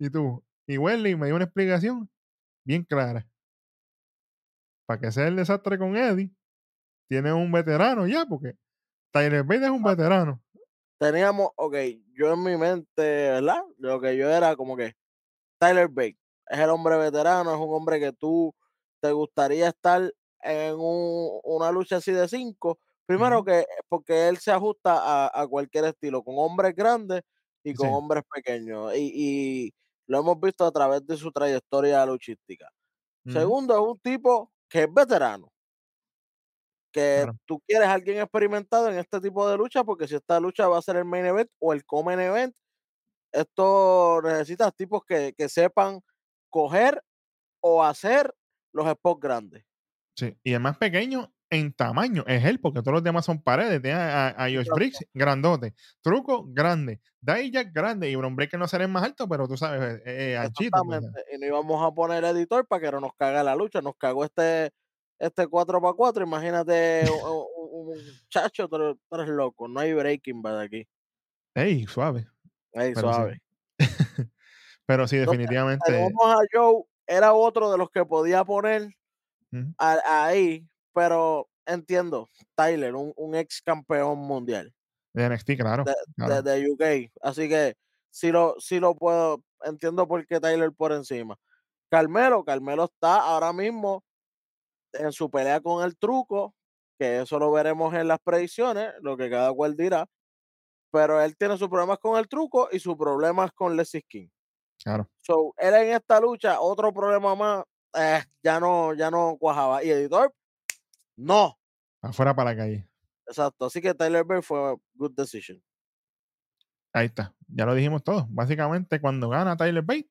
Speaker 2: Y tú. Y Wesley me dio una explicación bien clara. Para que sea el desastre con Eddie, tiene un veterano ya, porque Tyler Bate es un veterano.
Speaker 1: Teníamos, ok, yo en mi mente, ¿verdad? Lo que yo era como que Tyler Bate es el hombre veterano, es un hombre que tú te gustaría estar en un- una lucha así de cinco. Primero que porque él se ajusta a, a cualquier estilo, con hombres grandes y con
Speaker 2: Sí.
Speaker 1: hombres pequeños. Y, y lo hemos visto a través de su trayectoria luchística. Segundo, es un tipo que es veterano. Que
Speaker 2: Claro.
Speaker 1: tú quieres a alguien experimentado en este tipo de lucha, porque si esta lucha va a ser el main event o el common event, esto necesitas tipos que, que sepan coger o hacer los spots grandes.
Speaker 2: Sí. Y el más pequeño en tamaño. Es él, porque todos los demás son paredes. Tiene a, a Josh. Briggs, grandote. Truco, grande. Dijak, grande. Y Bron Breaker no será el más alto, pero tú sabes, eh, eh, anchito. pues.
Speaker 1: Y no íbamos a poner editor para que no nos caga la lucha. Nos cagó este este 4x4. Imagínate <laughs> un, un- un chacho, tú eres, tú eres loco. No hay breaking bad aquí.
Speaker 2: Ey, suave.
Speaker 1: Ey,
Speaker 2: Pero sí,
Speaker 1: suave.
Speaker 2: Pero sí,
Speaker 1: Entonces,
Speaker 2: definitivamente.
Speaker 1: Tenemos a Joe, era otro de los que podía poner a- ahí, pero entiendo, Tyler, un, un ex campeón mundial
Speaker 2: De NXT, claro.
Speaker 1: de,
Speaker 2: claro.
Speaker 1: de- de UK. Así que sí lo, sí lo puedo, entiendo por qué Tyler por encima. Carmelo, Carmelo está ahora mismo en su pelea con el truco, que eso lo veremos en las predicciones, lo que cada cual dirá. Pero él tiene sus problemas con el truco y sus problemas con Leslie King.
Speaker 2: Claro.
Speaker 1: So, él en esta lucha, otro problema más, eh, ya no, ya no cuajaba. Y editor, no.
Speaker 2: Afuera para la calle.
Speaker 1: Exacto. Así que Tyler Bate fue good decision.
Speaker 2: Ahí está. Ya lo dijimos todo. Básicamente, cuando gana Tyler Bate,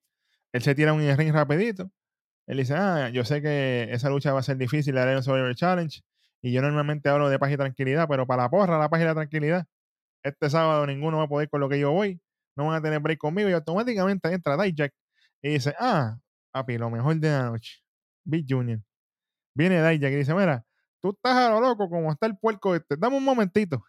Speaker 2: él se tira un ring rapidito. Él dice, ah, yo sé que esa lucha va a ser difícil, la Arena Survivor Challenge. Y yo normalmente hablo de paz y tranquilidad, pero para la porra, la paz y la tranquilidad, este sábado ninguno va a poder con lo que yo voy. No van a tener break conmigo. Y automáticamente entra Dijak y dice, ah, papi, lo mejor de la noche. Big Junior. Viene Dijak y dice, mira, tú estás a lo loco como está el puerco este. Dame un momentito.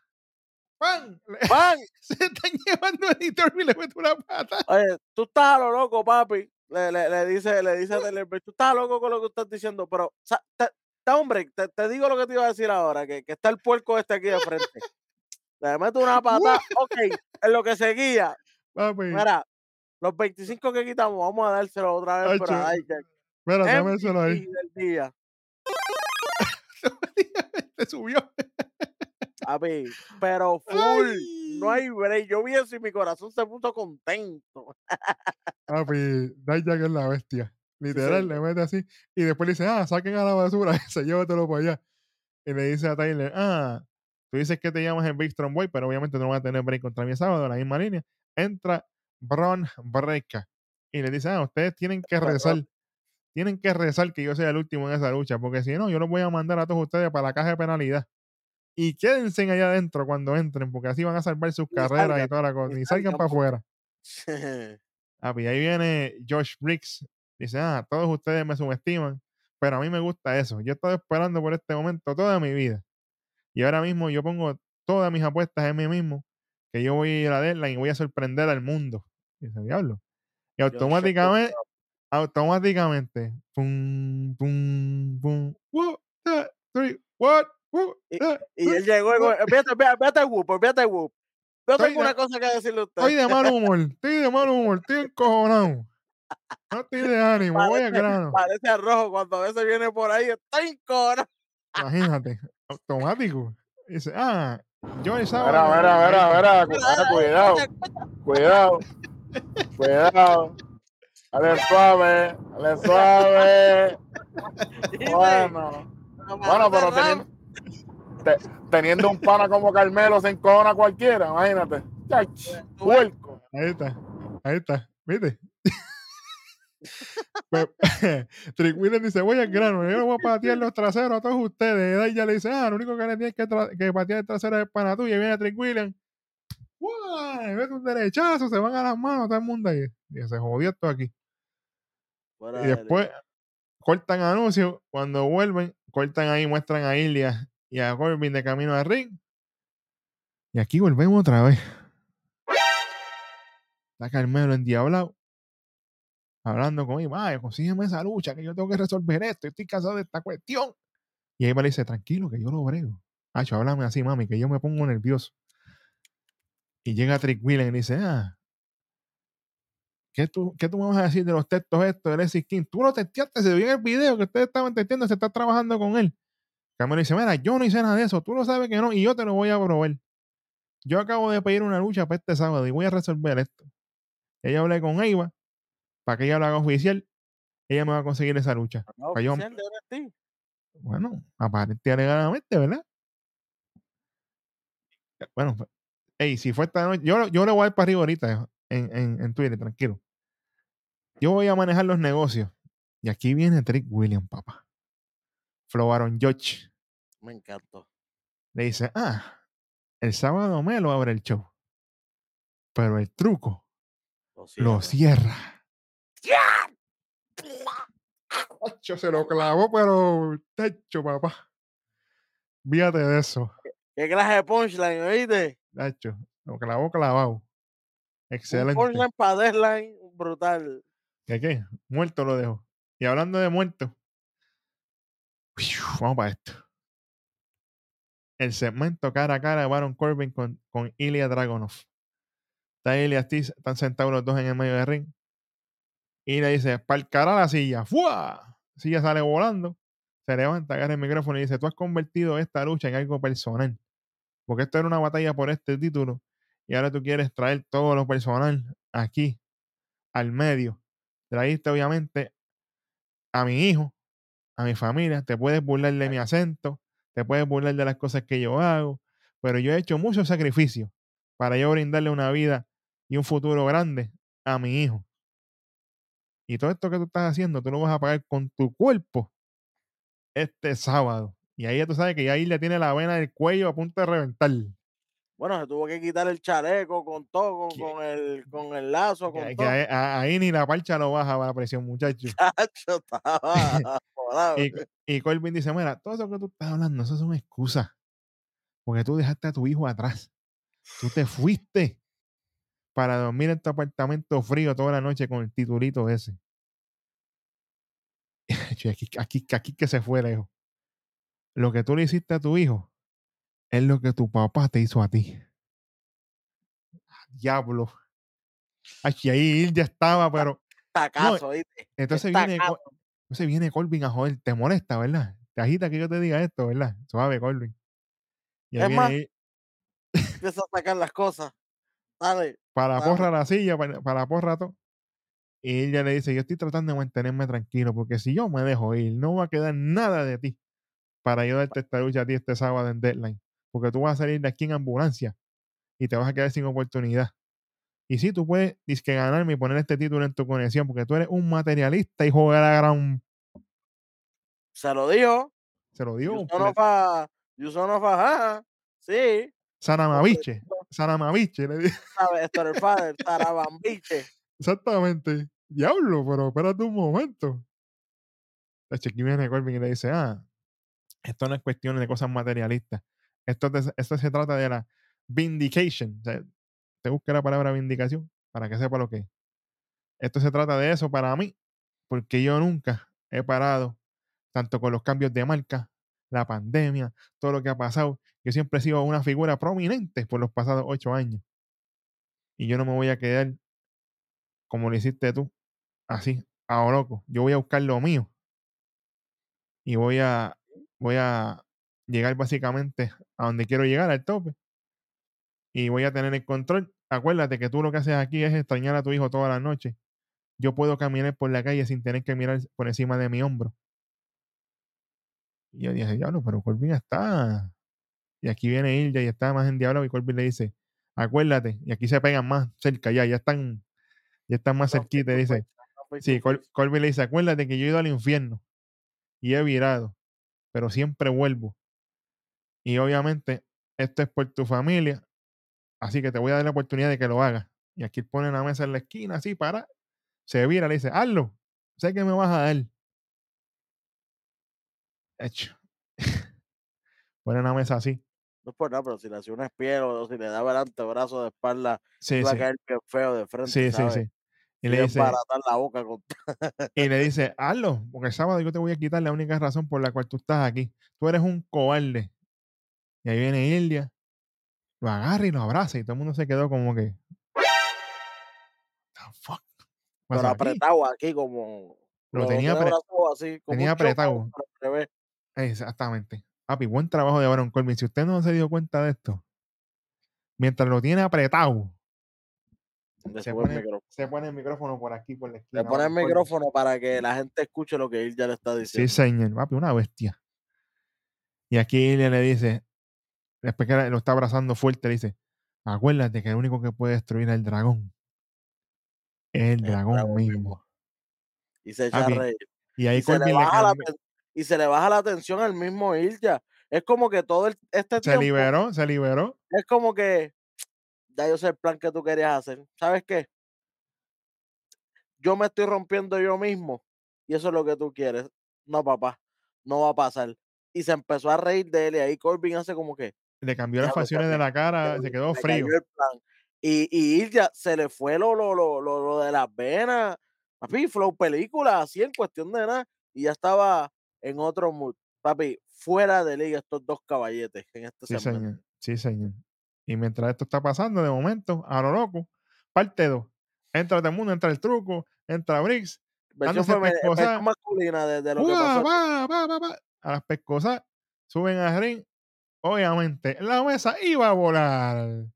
Speaker 2: Le-
Speaker 1: ¡Pan! <laughs>
Speaker 2: Se están llevando a editor y le mete una pata.
Speaker 1: Oye, tú estás a lo loco, papi. Le, le, le dice, le dice a Tyler Bate, tú estás loco con lo que estás diciendo, pero te, un break, te, te digo lo que te iba a decir ahora, que, que está el puerco este aquí de frente. Le meto una pata, <laughs> ok, en lo que seguía,
Speaker 2: Papi,
Speaker 1: mira, los 25 que quitamos, vamos a dárselo otra vez, pero a
Speaker 2: Hacho,
Speaker 1: Dijak.
Speaker 2: mira, dámelo ahí.
Speaker 1: Del día. <laughs>
Speaker 2: Se subió.
Speaker 1: Papi, pero full, no
Speaker 2: Ay.
Speaker 1: hay break. Yo vi eso y mi corazón se puso contento.
Speaker 2: Papi, Dijak es la bestia. <laughs> Literal, le mete así. Y después le dice, ah, saquen a la basura <laughs> esa, llévatelo para allá. Y le dice a Tyler, ah, tú dices que te llamas el Big Strong Boy, pero obviamente no vas a tener break contra mi sábado, en la misma línea. Entra Bron Breaker. Y le dice, ah, ustedes tienen que rezar. Tienen que rezar que yo sea el último en esa lucha, porque si no, yo los voy a mandar a todos ustedes para la caja de penalidad. Y quédense allá adentro cuando entren, porque así van a salvar sus
Speaker 1: Ni
Speaker 2: carreras y toda la cosa. Y salgan
Speaker 1: salgan,
Speaker 2: para afuera. Ah, pues ahí viene Josh Briggs. Dice, ah, todos ustedes me subestiman, pero a mí me gusta eso. Yo he estado esperando por este momento toda mi vida. Y ahora mismo yo pongo todas mis apuestas en mí mismo, que yo voy a ir a la deadline y voy a sorprender al mundo. Dice, diablo. Y automáticamente, automáticamente, pum, pum, pum, one, two, three, one, two,
Speaker 1: Y- Y él llegó y fíjate el whoop, el whoop. Yo tengo una cosa que decirle a usted.
Speaker 2: Estoy de mal humor, estoy de mal humor, estoy encojonado. No estoy de <laughs> ánimo, voy al
Speaker 1: Parece,
Speaker 2: grano.
Speaker 1: parece al rojo cuando a veces viene por ahí, está encojonado.
Speaker 2: Imagínate, automático. Dice, ah, yo
Speaker 4: mira, mira, cu-
Speaker 1: Mira,
Speaker 4: mira, cuidado, cuidado, cuidado. Dale suave, dale suave. Bueno,
Speaker 1: no
Speaker 4: bueno, pero teniendo, te- teniendo un pana como Carmelo se encojona cualquiera, imagínate. Chach, puerco.
Speaker 2: Ahí está, ahí está, ¿viste? Pues, <laughs> Trick Williams dice, voy al <laughs> grano, yo voy a patear los traseros a todos ustedes. Y ella le dice, ah, lo único que le tienes que, que patear el trasero es para tuya. Y viene Trick. Le mete un derechazo, se van a las manos todo el mundo ahí. Y se jodió esto aquí. Y
Speaker 1: de
Speaker 2: después
Speaker 1: liga.
Speaker 2: cortan anuncios, cuando vuelven, cortan ahí, muestran a Ilya y a Corbin de camino al ring. Y aquí volvemos otra vez. Está Carmelo endiablado. Hablando conmigo, ay, consígueme esa lucha, que yo tengo que resolver esto, estoy cansado de esta cuestión. Y ahí me dice, tranquilo, que yo lo brego. Hacho, háblame así, mami, que yo me pongo nervioso. Y llega Trick Willen y dice, ah, ¿qué tú, ¿qué tú me vas a decir de los textos estos de Leslie King? Tú lo testeaste, se vio en el video que ustedes estaban testeando, se está trabajando con él. Carmelo dice, mira, yo no hice nada de eso, tú lo sabes que no, y yo te lo voy a probar. Yo acabo de pedir una lucha para este sábado y voy a resolver esto. Ella hablé con Eva para que ella lo haga oficial. Ella me va a conseguir esa lucha.
Speaker 1: No,
Speaker 2: pa' yo-
Speaker 1: oficial de NXT.
Speaker 2: Bueno, aparente y alegadamente, ¿verdad? Bueno, pues, ey, si fue esta noche, yo, yo le voy a dar para arriba ahorita en, en, en Twitter, tranquilo. Yo voy a manejar los negocios. Y aquí viene Trick William, papá. Flow Aaron George.
Speaker 1: Me encantó.
Speaker 2: Le dice, ah, el sábado Melo abre el show. Pero el truco lo cierra. Se lo clavó, pero tacho, papá. Fíjate de eso.
Speaker 1: ¿Qué clase de punchline, oíste?
Speaker 2: Tacho, lo clavó clavado.
Speaker 1: Un
Speaker 2: Excelente.
Speaker 1: punchline para deadline brutal.
Speaker 2: ¿Qué qué? Muerto lo dejo. Y hablando de muertos, vamos para esto. El segmento cara a cara de Baron Corbin con, con Ilya Dragunov. Está Ilya están sentados los dos en el medio del ring. Y le dice, para cara la silla. ¡Fua! Silla sale volando. Se levanta, agarra el micrófono y dice, tú has convertido esta lucha en algo personal. Porque esto era una batalla por este título. Y ahora tú quieres traer todo lo personal aquí, al medio. Traíste obviamente a mi hijo, a mi familia. Te puedes burlar de mi acento, te puedes burlar de las cosas que yo hago. Pero yo he hecho muchos sacrificios para yo brindarle una vida y un futuro grande a mi hijo. Y todo esto que tú estás haciendo, tú lo vas a pagar con tu cuerpo este sábado. Y ahí ya tú sabes que ya ahí le tiene la vena del cuello a punto de reventar.
Speaker 1: Bueno, se tuvo que quitar el chaleco con todo, con, el, con el lazo, con
Speaker 2: que
Speaker 1: todo.
Speaker 2: ahí, ni la parcha lo baja la presión, <laughs> muchacho.
Speaker 1: Chacho, estaba <laughs> volado.
Speaker 2: Y, y Corbin dice, mira, todo eso que tú estás hablando, eso son excusas. Porque tú dejaste a tu hijo atrás. Tú te fuiste para dormir en tu apartamento frío toda la noche con el titulito ese. <laughs> Aquí, aquí, aquí que se fue lejos. Lo que tú le hiciste a tu hijo es lo que tu papá te hizo a ti. Diablo. Ay, ahí ya estaba, pero
Speaker 1: Tacazo, ¿viste?
Speaker 2: entonces viene, entonces viene Corbin a joder. Te molesta, ¿verdad? Te agita que yo te diga esto, ¿verdad? Suave, Corbin. Y ahí
Speaker 1: Es
Speaker 2: viene
Speaker 1: más, Empieza a sacar las cosas. Dale.
Speaker 2: Para porra la silla, para, para porra todo. Y ella le dice, yo estoy tratando de mantenerme tranquilo, porque si yo me dejo ir, no va a quedar nada de ti para yo darte esta lucha a ti este sábado en Deadline. Porque tú vas a salir de aquí en ambulancia y te vas a quedar sin oportunidad. Y sí, tú puedes que ganarme y poner este título en tu conexión, porque tú eres un materialista, hijo de la gran...
Speaker 1: Se lo dijo.
Speaker 2: Se lo digo.
Speaker 1: You son of a, you son of a- ajá. Sí.
Speaker 2: Sanamaviche. Sanamaviche. Le dije. <laughs>
Speaker 1: Esto era el padre.
Speaker 2: Exactamente. Diablo, pero espérate un momento. Aquí viene Corbin y le dice, ah, esto no es cuestión de cosas materialistas. Esto, te- esto se trata de la vindication. O sea, te busque la palabra vindicación para que sepa lo que es. Esto se trata de eso para mí, porque yo nunca he parado, tanto con los cambios de marca, la pandemia, todo lo que ha pasado. Yo siempre he sido una figura prominente por los pasados ocho años. Y yo no me voy a quedar como lo hiciste tú, así, a lo loco. Yo voy a buscar lo mío y voy a, voy a llegar básicamente a donde quiero llegar, al tope. Y voy a tener el control. Acuérdate que tú lo que haces aquí es extrañar a tu hijo toda la noche. Yo puedo caminar por la calle sin tener que mirar por encima de mi hombro. Y yo dije, diablo, pero Corbin está. Y aquí viene Ilja y está más endiablado. Y Corbin le dice, acuérdate. Y aquí se pegan más cerca ya, ya están, ya están más
Speaker 1: No,
Speaker 2: cerquita. dice,
Speaker 1: no
Speaker 2: Sí, Col-. Colby le dice, acuérdate que yo he ido al infierno y he virado, pero siempre vuelvo. Y obviamente esto es por tu familia, así que te voy a dar la oportunidad de que lo hagas. Y aquí pone una mesa en la esquina, así para, se vira, le dice, hazlo, sé que me vas a dar. Hecho. <laughs> pone una mesa así.
Speaker 1: No es por nada, pero si le hacía una espiel o si le daba el antebrazo de espalda,
Speaker 2: Sí,
Speaker 1: iba
Speaker 2: sí,
Speaker 1: a caer bien feo de frente,
Speaker 2: sí, sí,
Speaker 1: ¿sabes?
Speaker 2: sí. Y
Speaker 1: Y
Speaker 2: le dice,
Speaker 1: la boca con <laughs>
Speaker 2: y le dice, hazlo, porque el sábado yo te voy a quitar la única razón por la cual tú estás aquí. Tú eres un cobarde. Y ahí viene Ildia, lo agarra y lo abraza y todo el mundo se quedó como que... "The fuck
Speaker 1: pero
Speaker 2: pasa aquí?".
Speaker 1: apretado aquí como
Speaker 2: Lo tenía
Speaker 1: dos
Speaker 2: apre-
Speaker 1: brazos así, como
Speaker 2: tenía apretado. Exactamente. Papi, buen trabajo de Baron Corbin. Si usted no se dio cuenta de esto, mientras lo tiene apretado, se pone, se el micrófono por aquí, por la esquina.
Speaker 1: Le pone el
Speaker 2: Corbin.
Speaker 1: micrófono para que la gente escuche lo que él ya le está
Speaker 2: Sí,
Speaker 1: diciendo.
Speaker 2: señor. Papi, una bestia. Y aquí Ilya le dice, después que lo está abrazando fuerte, le dice, acuérdate que el único que puede destruir al dragón es el
Speaker 1: El
Speaker 2: dragón
Speaker 1: dragón
Speaker 2: mismo.
Speaker 1: Y se echa a reír.
Speaker 2: Y ahí
Speaker 1: Y se, le
Speaker 2: le
Speaker 1: y se le baja la tensión al mismo Ilja. Es como que todo el- este
Speaker 2: Se
Speaker 1: tiempo
Speaker 2: liberó, se liberó.
Speaker 1: es como que ya yo sé el plan que tú querías hacer. ¿Sabes qué? Yo me estoy rompiendo yo mismo y eso es lo que tú quieres. No, papá, no va a pasar. Y se empezó a reír de él y ahí Corbin hace como que
Speaker 2: Le cambió las facciones de la cara, se quedó frío.
Speaker 1: cayó el plan. Y, y Ilya se le fue lo, lo, lo, lo, lo de las venas. Papi, flow película, así en cuestión de nada. Y ya estaba en otro mood. Papi, fuera de liga estos dos caballetes en este
Speaker 2: Sí, señor. Sí, señor. Y mientras esto está pasando, de momento, a lo loco, parte 2. Entra el mundo, entra el truco, entra Briggs,
Speaker 1: Versión, femenina-
Speaker 2: pescosa.
Speaker 1: masculina de, de lo que
Speaker 2: ¡Ua!
Speaker 1: pasó.
Speaker 2: va, va, va! A las pescosas suben a ring. Obviamente, la mesa iba a volar.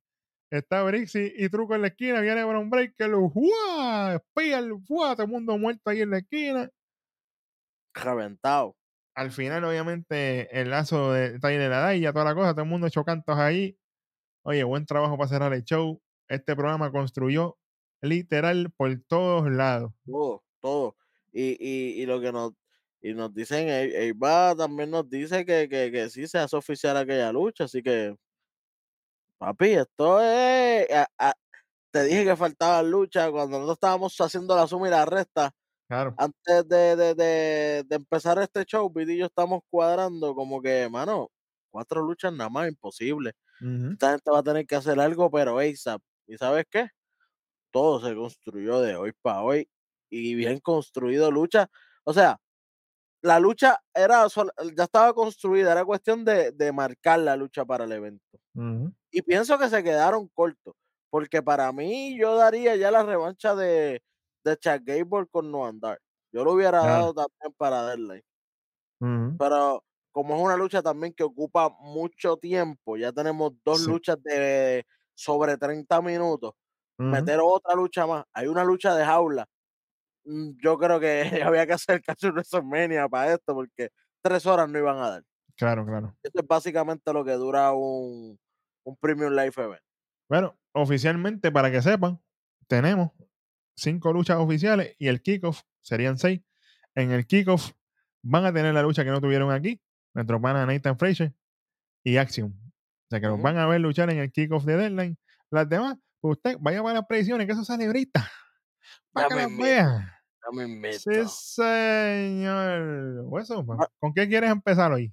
Speaker 2: Está Briggs y, y Truco en la esquina. Viene Bron Breaker. ¡Ua! Espía el. Todo el mundo muerto ahí en la esquina.
Speaker 1: Reventado.
Speaker 2: Al final, obviamente, el lazo de Tyler Adaya, toda la cosa, todo el mundo echó cantos ahí. Oye, buen trabajo para cerrar el show. Este programa construyó literal por todos lados.
Speaker 1: Todo, todo. Y, y, y lo que nos, y nos dicen, E- Eiva también nos dice que, que, que sí se hace oficial aquella lucha, así que, papi, esto es, a- a- te dije que faltaba lucha cuando nosotros estábamos haciendo la suma y la resta,
Speaker 2: Claro.
Speaker 1: antes de, de, de, de empezar este show, Viti y yo estamos cuadrando como que, mano, cuatro luchas nada más, imposible.
Speaker 2: Ujú.
Speaker 1: Esta gente va a tener que hacer algo, pero ASAP. ¿Y sabes qué? Todo se construyó de hoy para hoy y bien construido lucha. O sea, la lucha era ya estaba construida, era cuestión de, de marcar la lucha para el evento. Y pienso que se quedaron cortos, porque para mí yo daría ya la revancha de, de Chad Gable con No Andar. Yo lo hubiera dado también para Deadline.
Speaker 2: Ujú.
Speaker 1: Pero como es una lucha también que ocupa mucho tiempo, ya tenemos dos
Speaker 2: Sí.
Speaker 1: luchas de sobre 30 minutos, meter otra lucha más. Hay una lucha de jaula. Mm, Yo creo que <laughs> había que hacer casi un WrestleMania para esto, porque tres horas no iban a dar.
Speaker 2: Claro, claro.
Speaker 1: Esto es básicamente lo que dura un, un Premium Life Event.
Speaker 2: Bueno, oficialmente, para que sepan, tenemos cinco luchas oficiales y el kickoff serían seis. En el kickoff van a tener la lucha que no tuvieron aquí, nuestro pana Nathan Fraser y Axiom. O sea que los van a ver luchar en el kickoff de Deadline. Las demás, pues usted vaya para las predicciones, que eso sale ahorita. <laughs> Para que las
Speaker 1: ya mismito.
Speaker 2: Sí, señor. Hueso. ¿con qué quieres empezar hoy?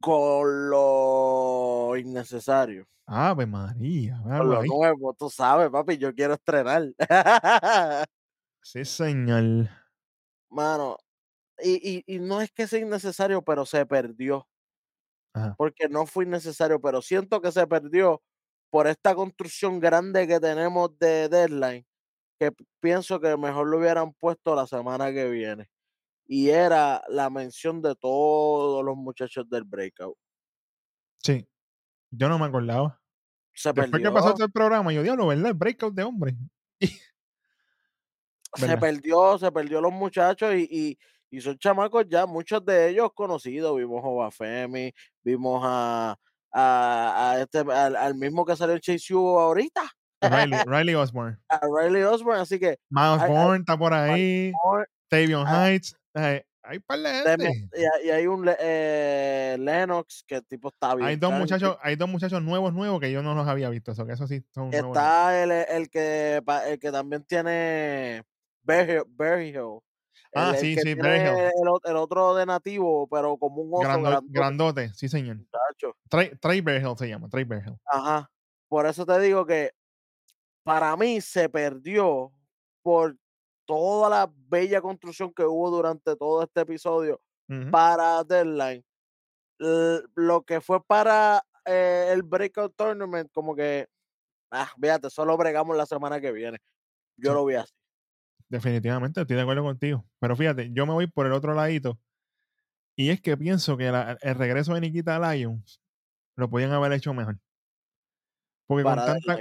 Speaker 1: Con lo innecesario.
Speaker 2: Ave María.
Speaker 1: Lo nuevo, tú sabes, papi, yo quiero estrenar. <laughs>
Speaker 2: Sí, señor.
Speaker 1: Mano, y, y, y no es que sea innecesario, pero se perdió.
Speaker 2: Ajá.
Speaker 1: Porque no fue innecesario, pero siento que se perdió por esta construcción grande que tenemos de deadline, que pienso que mejor lo hubieran puesto la semana que viene. Y era la mención de todos los muchachos del breakout.
Speaker 2: Sí. Yo no me acordaba.
Speaker 1: Se
Speaker 2: Después
Speaker 1: perdió.
Speaker 2: que pasó todo el programa, yo, diablo, ¿verdad? El breakout de hombre. <laughs>
Speaker 1: se perdió, se perdió los muchachos y, y, y son chamacos ya, muchos de ellos conocidos. Vimos a Obafemi, vimos a, a, a este, al, al mismo que salió en Chase U ahorita,
Speaker 2: Riley, Riley Osborne.
Speaker 1: a Riley <laughs> Osborne. Así que
Speaker 2: Miles Bourne está por ahí. Tavion Heights. eh, hay par de gente.
Speaker 1: y, hay- y hay un eh, Lennox que el tipo está bien.
Speaker 2: Hay dos muchachos, hay dos muchachos nuevos, nuevos que yo no los había visto. Eso que eso sí son.
Speaker 1: Está el, el, que, el que también tiene Bear Hill.
Speaker 2: Ah,
Speaker 1: el, el
Speaker 2: sí,
Speaker 1: que
Speaker 2: sí,
Speaker 1: tiene. El, el otro de nativo, pero como un oso
Speaker 2: Grando-
Speaker 1: grandote,
Speaker 2: grandote, sí, señor.
Speaker 1: muchacho.
Speaker 2: Trey, Trey Bearhill se llama, Trey Bearhill.
Speaker 1: Ajá. Por eso te digo que para mí se perdió por toda la bella construcción que hubo durante todo este episodio para Deadline. L- Lo que fue para eh, el Breakout Tournament, como que, ah, fíjate, solo bregamos la semana que viene. Yo
Speaker 2: Sí.
Speaker 1: lo vi así.
Speaker 2: Definitivamente, estoy de acuerdo contigo. Pero fíjate, yo me voy por el otro ladito. Y es que pienso que la- el regreso de Nikita Lyons lo podían haber hecho mejor. Porque con tanta,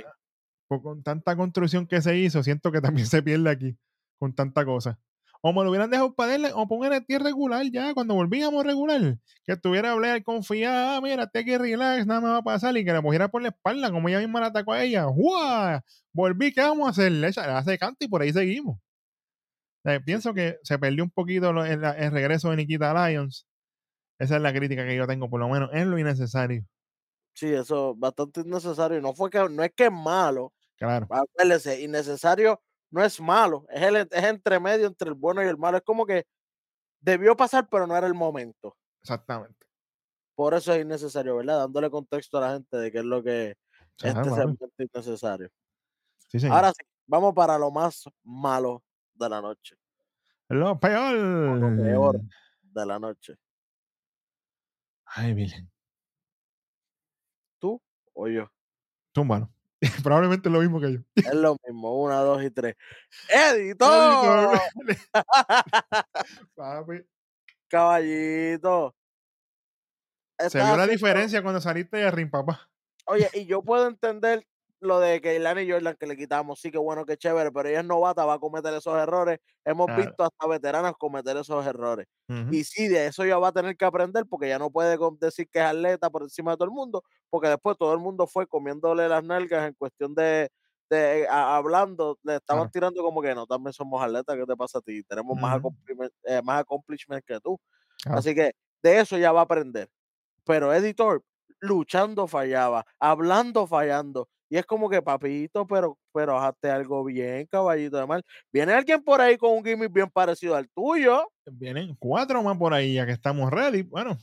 Speaker 2: con tanta construcción que se hizo, siento que también se pierde aquí con tanta cosa. O me lo hubieran dejado para él, o poner el tío regular ya, cuando volvíamos regular. Que estuviera a hablar confiada, ah, mira, te que relax, nada me va a pasar, y que le cogiera por la espalda, como ella misma la atacó a ella. ¡Guau! Volví, ¿qué vamos a hacer? Le hace canto y por ahí seguimos. Sea, pienso que se perdió un poquito el, el regreso de Nikita Lyons. Esa es la crítica que yo tengo, por lo menos es lo innecesario.
Speaker 1: Sí, eso es bastante innecesario. No fue que no es que es malo.
Speaker 2: Claro.
Speaker 1: Acuérdese, innecesario no es malo, es el es entre medio entre el bueno y el malo. Es como que debió pasar, pero no era el momento.
Speaker 2: Exactamente.
Speaker 1: Por eso es innecesario, ¿verdad? Dándole contexto a la gente de qué es lo que este
Speaker 2: papi.
Speaker 1: segmento es innecesario.
Speaker 2: Sí, señor.
Speaker 1: Ahora sí, vamos para lo más malo de la noche.
Speaker 2: lo peor.
Speaker 1: Lo peor de la noche.
Speaker 2: Ay, Virgen.
Speaker 1: ¿Tú o yo?
Speaker 2: Túmbalo. <laughs> Probablemente lo mismo que yo.
Speaker 1: Es lo mismo, una, dos y tres. ¡Editor! <laughs>
Speaker 2: Papi.
Speaker 1: Caballito.
Speaker 2: Se vio la diferencia cuando saliste de Ring, papá.
Speaker 1: Oye, y yo puedo entender lo de que y Jordan que le quitamos, sí que bueno, que chévere, pero ella es novata, va a cometer esos errores. Hemos
Speaker 2: Claro.
Speaker 1: visto hasta veteranas cometer esos errores.
Speaker 2: Ujú.
Speaker 1: Y sí, de eso ya va a tener que aprender porque ya no puede decir que es atleta por encima de todo el mundo, porque después todo el mundo fue comiéndole las nalgas en cuestión de, de a- hablando, le estaban
Speaker 2: Claro.
Speaker 1: tirando como que no, también somos atletas, ¿qué te pasa a ti? Tenemos más,
Speaker 2: Ujú.
Speaker 1: accomplishment- eh, más accomplishment que tú. Así que de eso ya va a aprender. Pero editor, luchando fallaba, hablando fallando. Y es como que, papito, pero, pero hazte algo bien, caballito de mal. Viene alguien por ahí con un gimmick bien parecido al tuyo,
Speaker 2: Vienen cuatro más por ahí, ya que estamos ready. Bueno,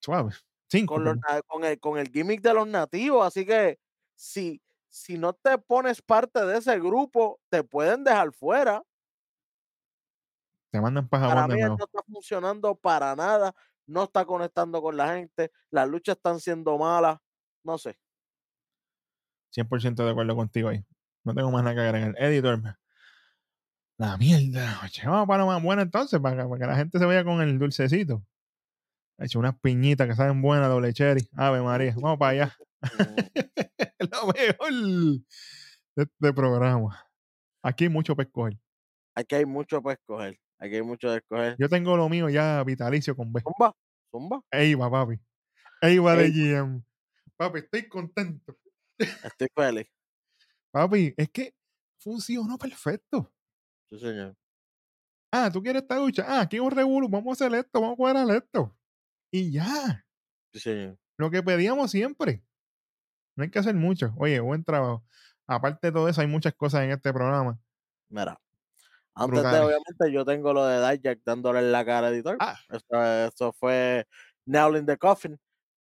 Speaker 2: suave. Cinco.
Speaker 1: con, los el, con el gimmick de los nativos. Así que si, si no te pones parte de ese grupo, te pueden dejar fuera.
Speaker 2: Te mandan para
Speaker 1: Para mí no está funcionando para nada, no está conectando con la gente, las luchas están siendo malas, no sé.
Speaker 2: 100% de acuerdo contigo ahí. No tengo más nada que agregar. Editor. La mierda. Oye, vamos para lo más bueno entonces, para que, para que la gente se vaya con el dulcecito. He hecho unas piñitas que saben buenas, doble cherry. Ave María. Vamos para allá. <laughs> Lo mejor de este programa. Aquí hay mucho para escoger.
Speaker 1: Aquí hay mucho para escoger. Aquí hay mucho de escoger.
Speaker 2: Yo tengo lo mío ya vitalicio con B.
Speaker 1: Zumba, zumba.
Speaker 2: Eiva, papi. Eiva de
Speaker 1: Ey.
Speaker 2: GM. Papi, estoy contento.
Speaker 1: Estoy feliz.
Speaker 2: Papi, es que funcionó perfecto.
Speaker 1: Sí, señor.
Speaker 2: Ah, ¿tú quieres esta lucha? Ah, aquí un revolú. Vamos a hacer esto, vamos a cuadrar esto. Y ya.
Speaker 1: Sí, señor.
Speaker 2: Lo que pedíamos siempre. No hay que hacer mucho. Oye, buen trabajo. Aparte de todo eso, hay muchas cosas en este programa.
Speaker 1: Mira. Antes de, obviamente, yo tengo lo de Dijak dándole en la cara editor.
Speaker 2: Ah.
Speaker 1: Eso, eso fue Nail in the Coffin.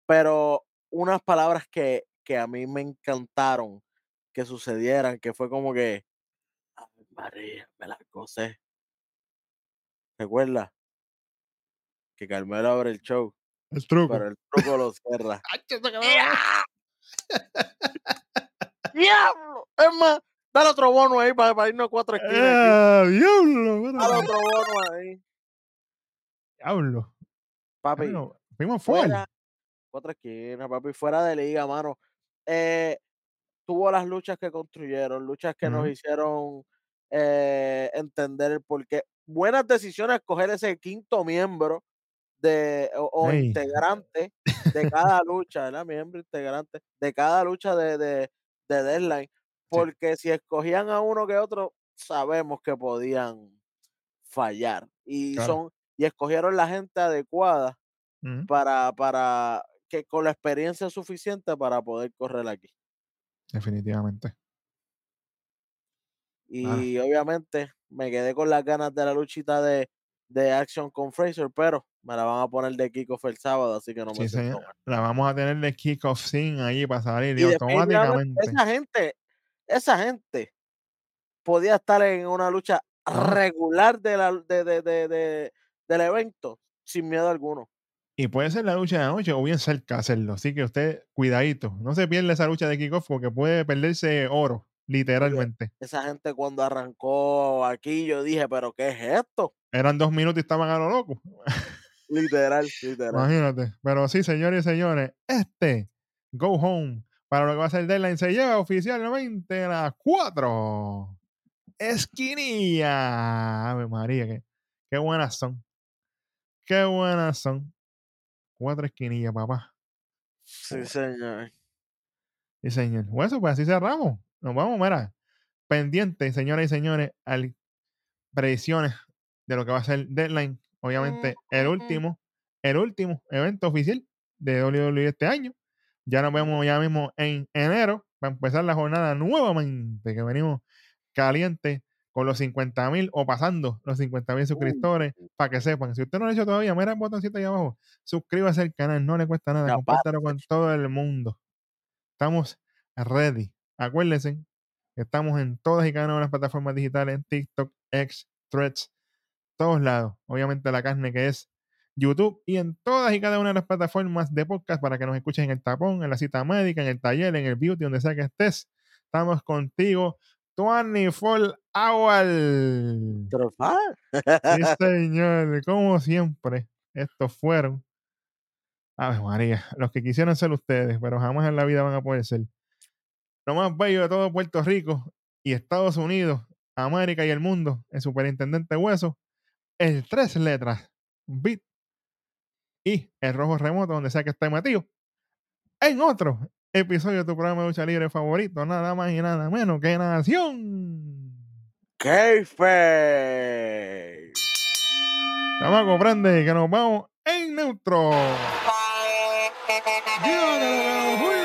Speaker 1: Pero unas palabras que, que a mí me encantaron que sucedieran, que fue como que, "Ave María, me la gocé. Recuerda que Carmelo abre el show,
Speaker 2: El truco.
Speaker 1: pero el truco lo cierra. <laughs> ¡Diablo! Es más, dale otro bono ahí para, para irnos a cuatro esquinas. aquí.
Speaker 2: ¡Ah, diablo! bueno,
Speaker 1: Dale otro bono ahí.
Speaker 2: diablo.
Speaker 1: Papi,
Speaker 2: fuimos fuera.
Speaker 1: Cuatro esquinas, papi, fuera de liga, mano. Eh, tuvo las luchas que construyeron, luchas que nos hicieron eh, entender el porqué. Buenas decisiones escoger ese quinto miembro de, o, integrante de cada lucha, ¿verdad? Miembro integrante de cada lucha de, de, de Deadline. <laughs> Porque si escogían a uno que otro, sabemos que podían fallar. Y
Speaker 2: Claro.
Speaker 1: son, y escogieron la gente adecuada para, para que con la experiencia suficiente para poder correr aquí.
Speaker 2: Definitivamente.
Speaker 1: Y obviamente me quedé con las ganas de la luchita de, de Action con Fraser, pero me la van a poner de Kickoff el sábado, así que no me
Speaker 2: Sí. La vamos a tener de kickoff sin ahí para salir y, automáticamente.
Speaker 1: esa gente, esa gente podía estar en una lucha regular de la, de, de, de, de- del evento sin miedo alguno.
Speaker 2: Y puede ser la lucha de la noche o bien cerca hacerlo. Así que usted, cuidadito. No se pierda esa lucha de kickoff porque puede perderse oro, literalmente.
Speaker 1: Esa gente cuando arrancó aquí, yo dije, pero ¿qué es esto?
Speaker 2: Eran dos minutos y estaban a lo loco.
Speaker 1: Literal, <laughs> literal.
Speaker 2: Imagínate. Pero sí, señores y señores, este Go Home para lo que va a ser Deadline se lleva oficialmente a las 4. Esquinilla. Ave María, qué, qué buenas son. Qué buenas son. Cuatro esquinillas, papá.
Speaker 1: Sí, señor.
Speaker 2: Sí, señor. Bueno, eso, pues así cerramos. Nos vamos, mira. Pendientes, señoras y señores, al predicciones de lo que va a ser Deadline. Obviamente, el último el último evento oficial de WWE este año. Ya nos vemos ya mismo en enero para empezar la jornada nuevamente, que venimos calientes con los 50 mil o pasando los 50 mil suscriptores, para que sepan. Si usted no lo ha hecho todavía, mira el botoncito ahí abajo, suscríbase al canal, no le cuesta nada,
Speaker 1: Ya,
Speaker 2: compártelo con todo el mundo. Estamos ready. Acuérdense que estamos en todas y cada una de las plataformas digitales, en TikTok, X, Threads, todos lados. Obviamente la carne que es YouTube y en todas y cada una de las plataformas de podcast para que nos escuchen en el tapón, en la cita médica, en el taller, en el beauty, donde sea que estés. Estamos contigo 24 hours.
Speaker 1: Trofá.
Speaker 2: Sí, <laughs> señor, como siempre, estos fueron. Ave María, los que quisieran ser ustedes, pero jamás en la vida van a poder ser. Lo más bello de todo Puerto Rico y Estados Unidos, América y el mundo, el superintendente Hueso, el tres letras, Bit y el rojo remoto, donde sea que esté metido. En otro episodio de tu programa de lucha libre favorito, nada más y nada menos que Nación.
Speaker 1: Kayfabe.
Speaker 2: Vamos a comprender que nos vamos en neutro. ¡Llévatelo, fuimos!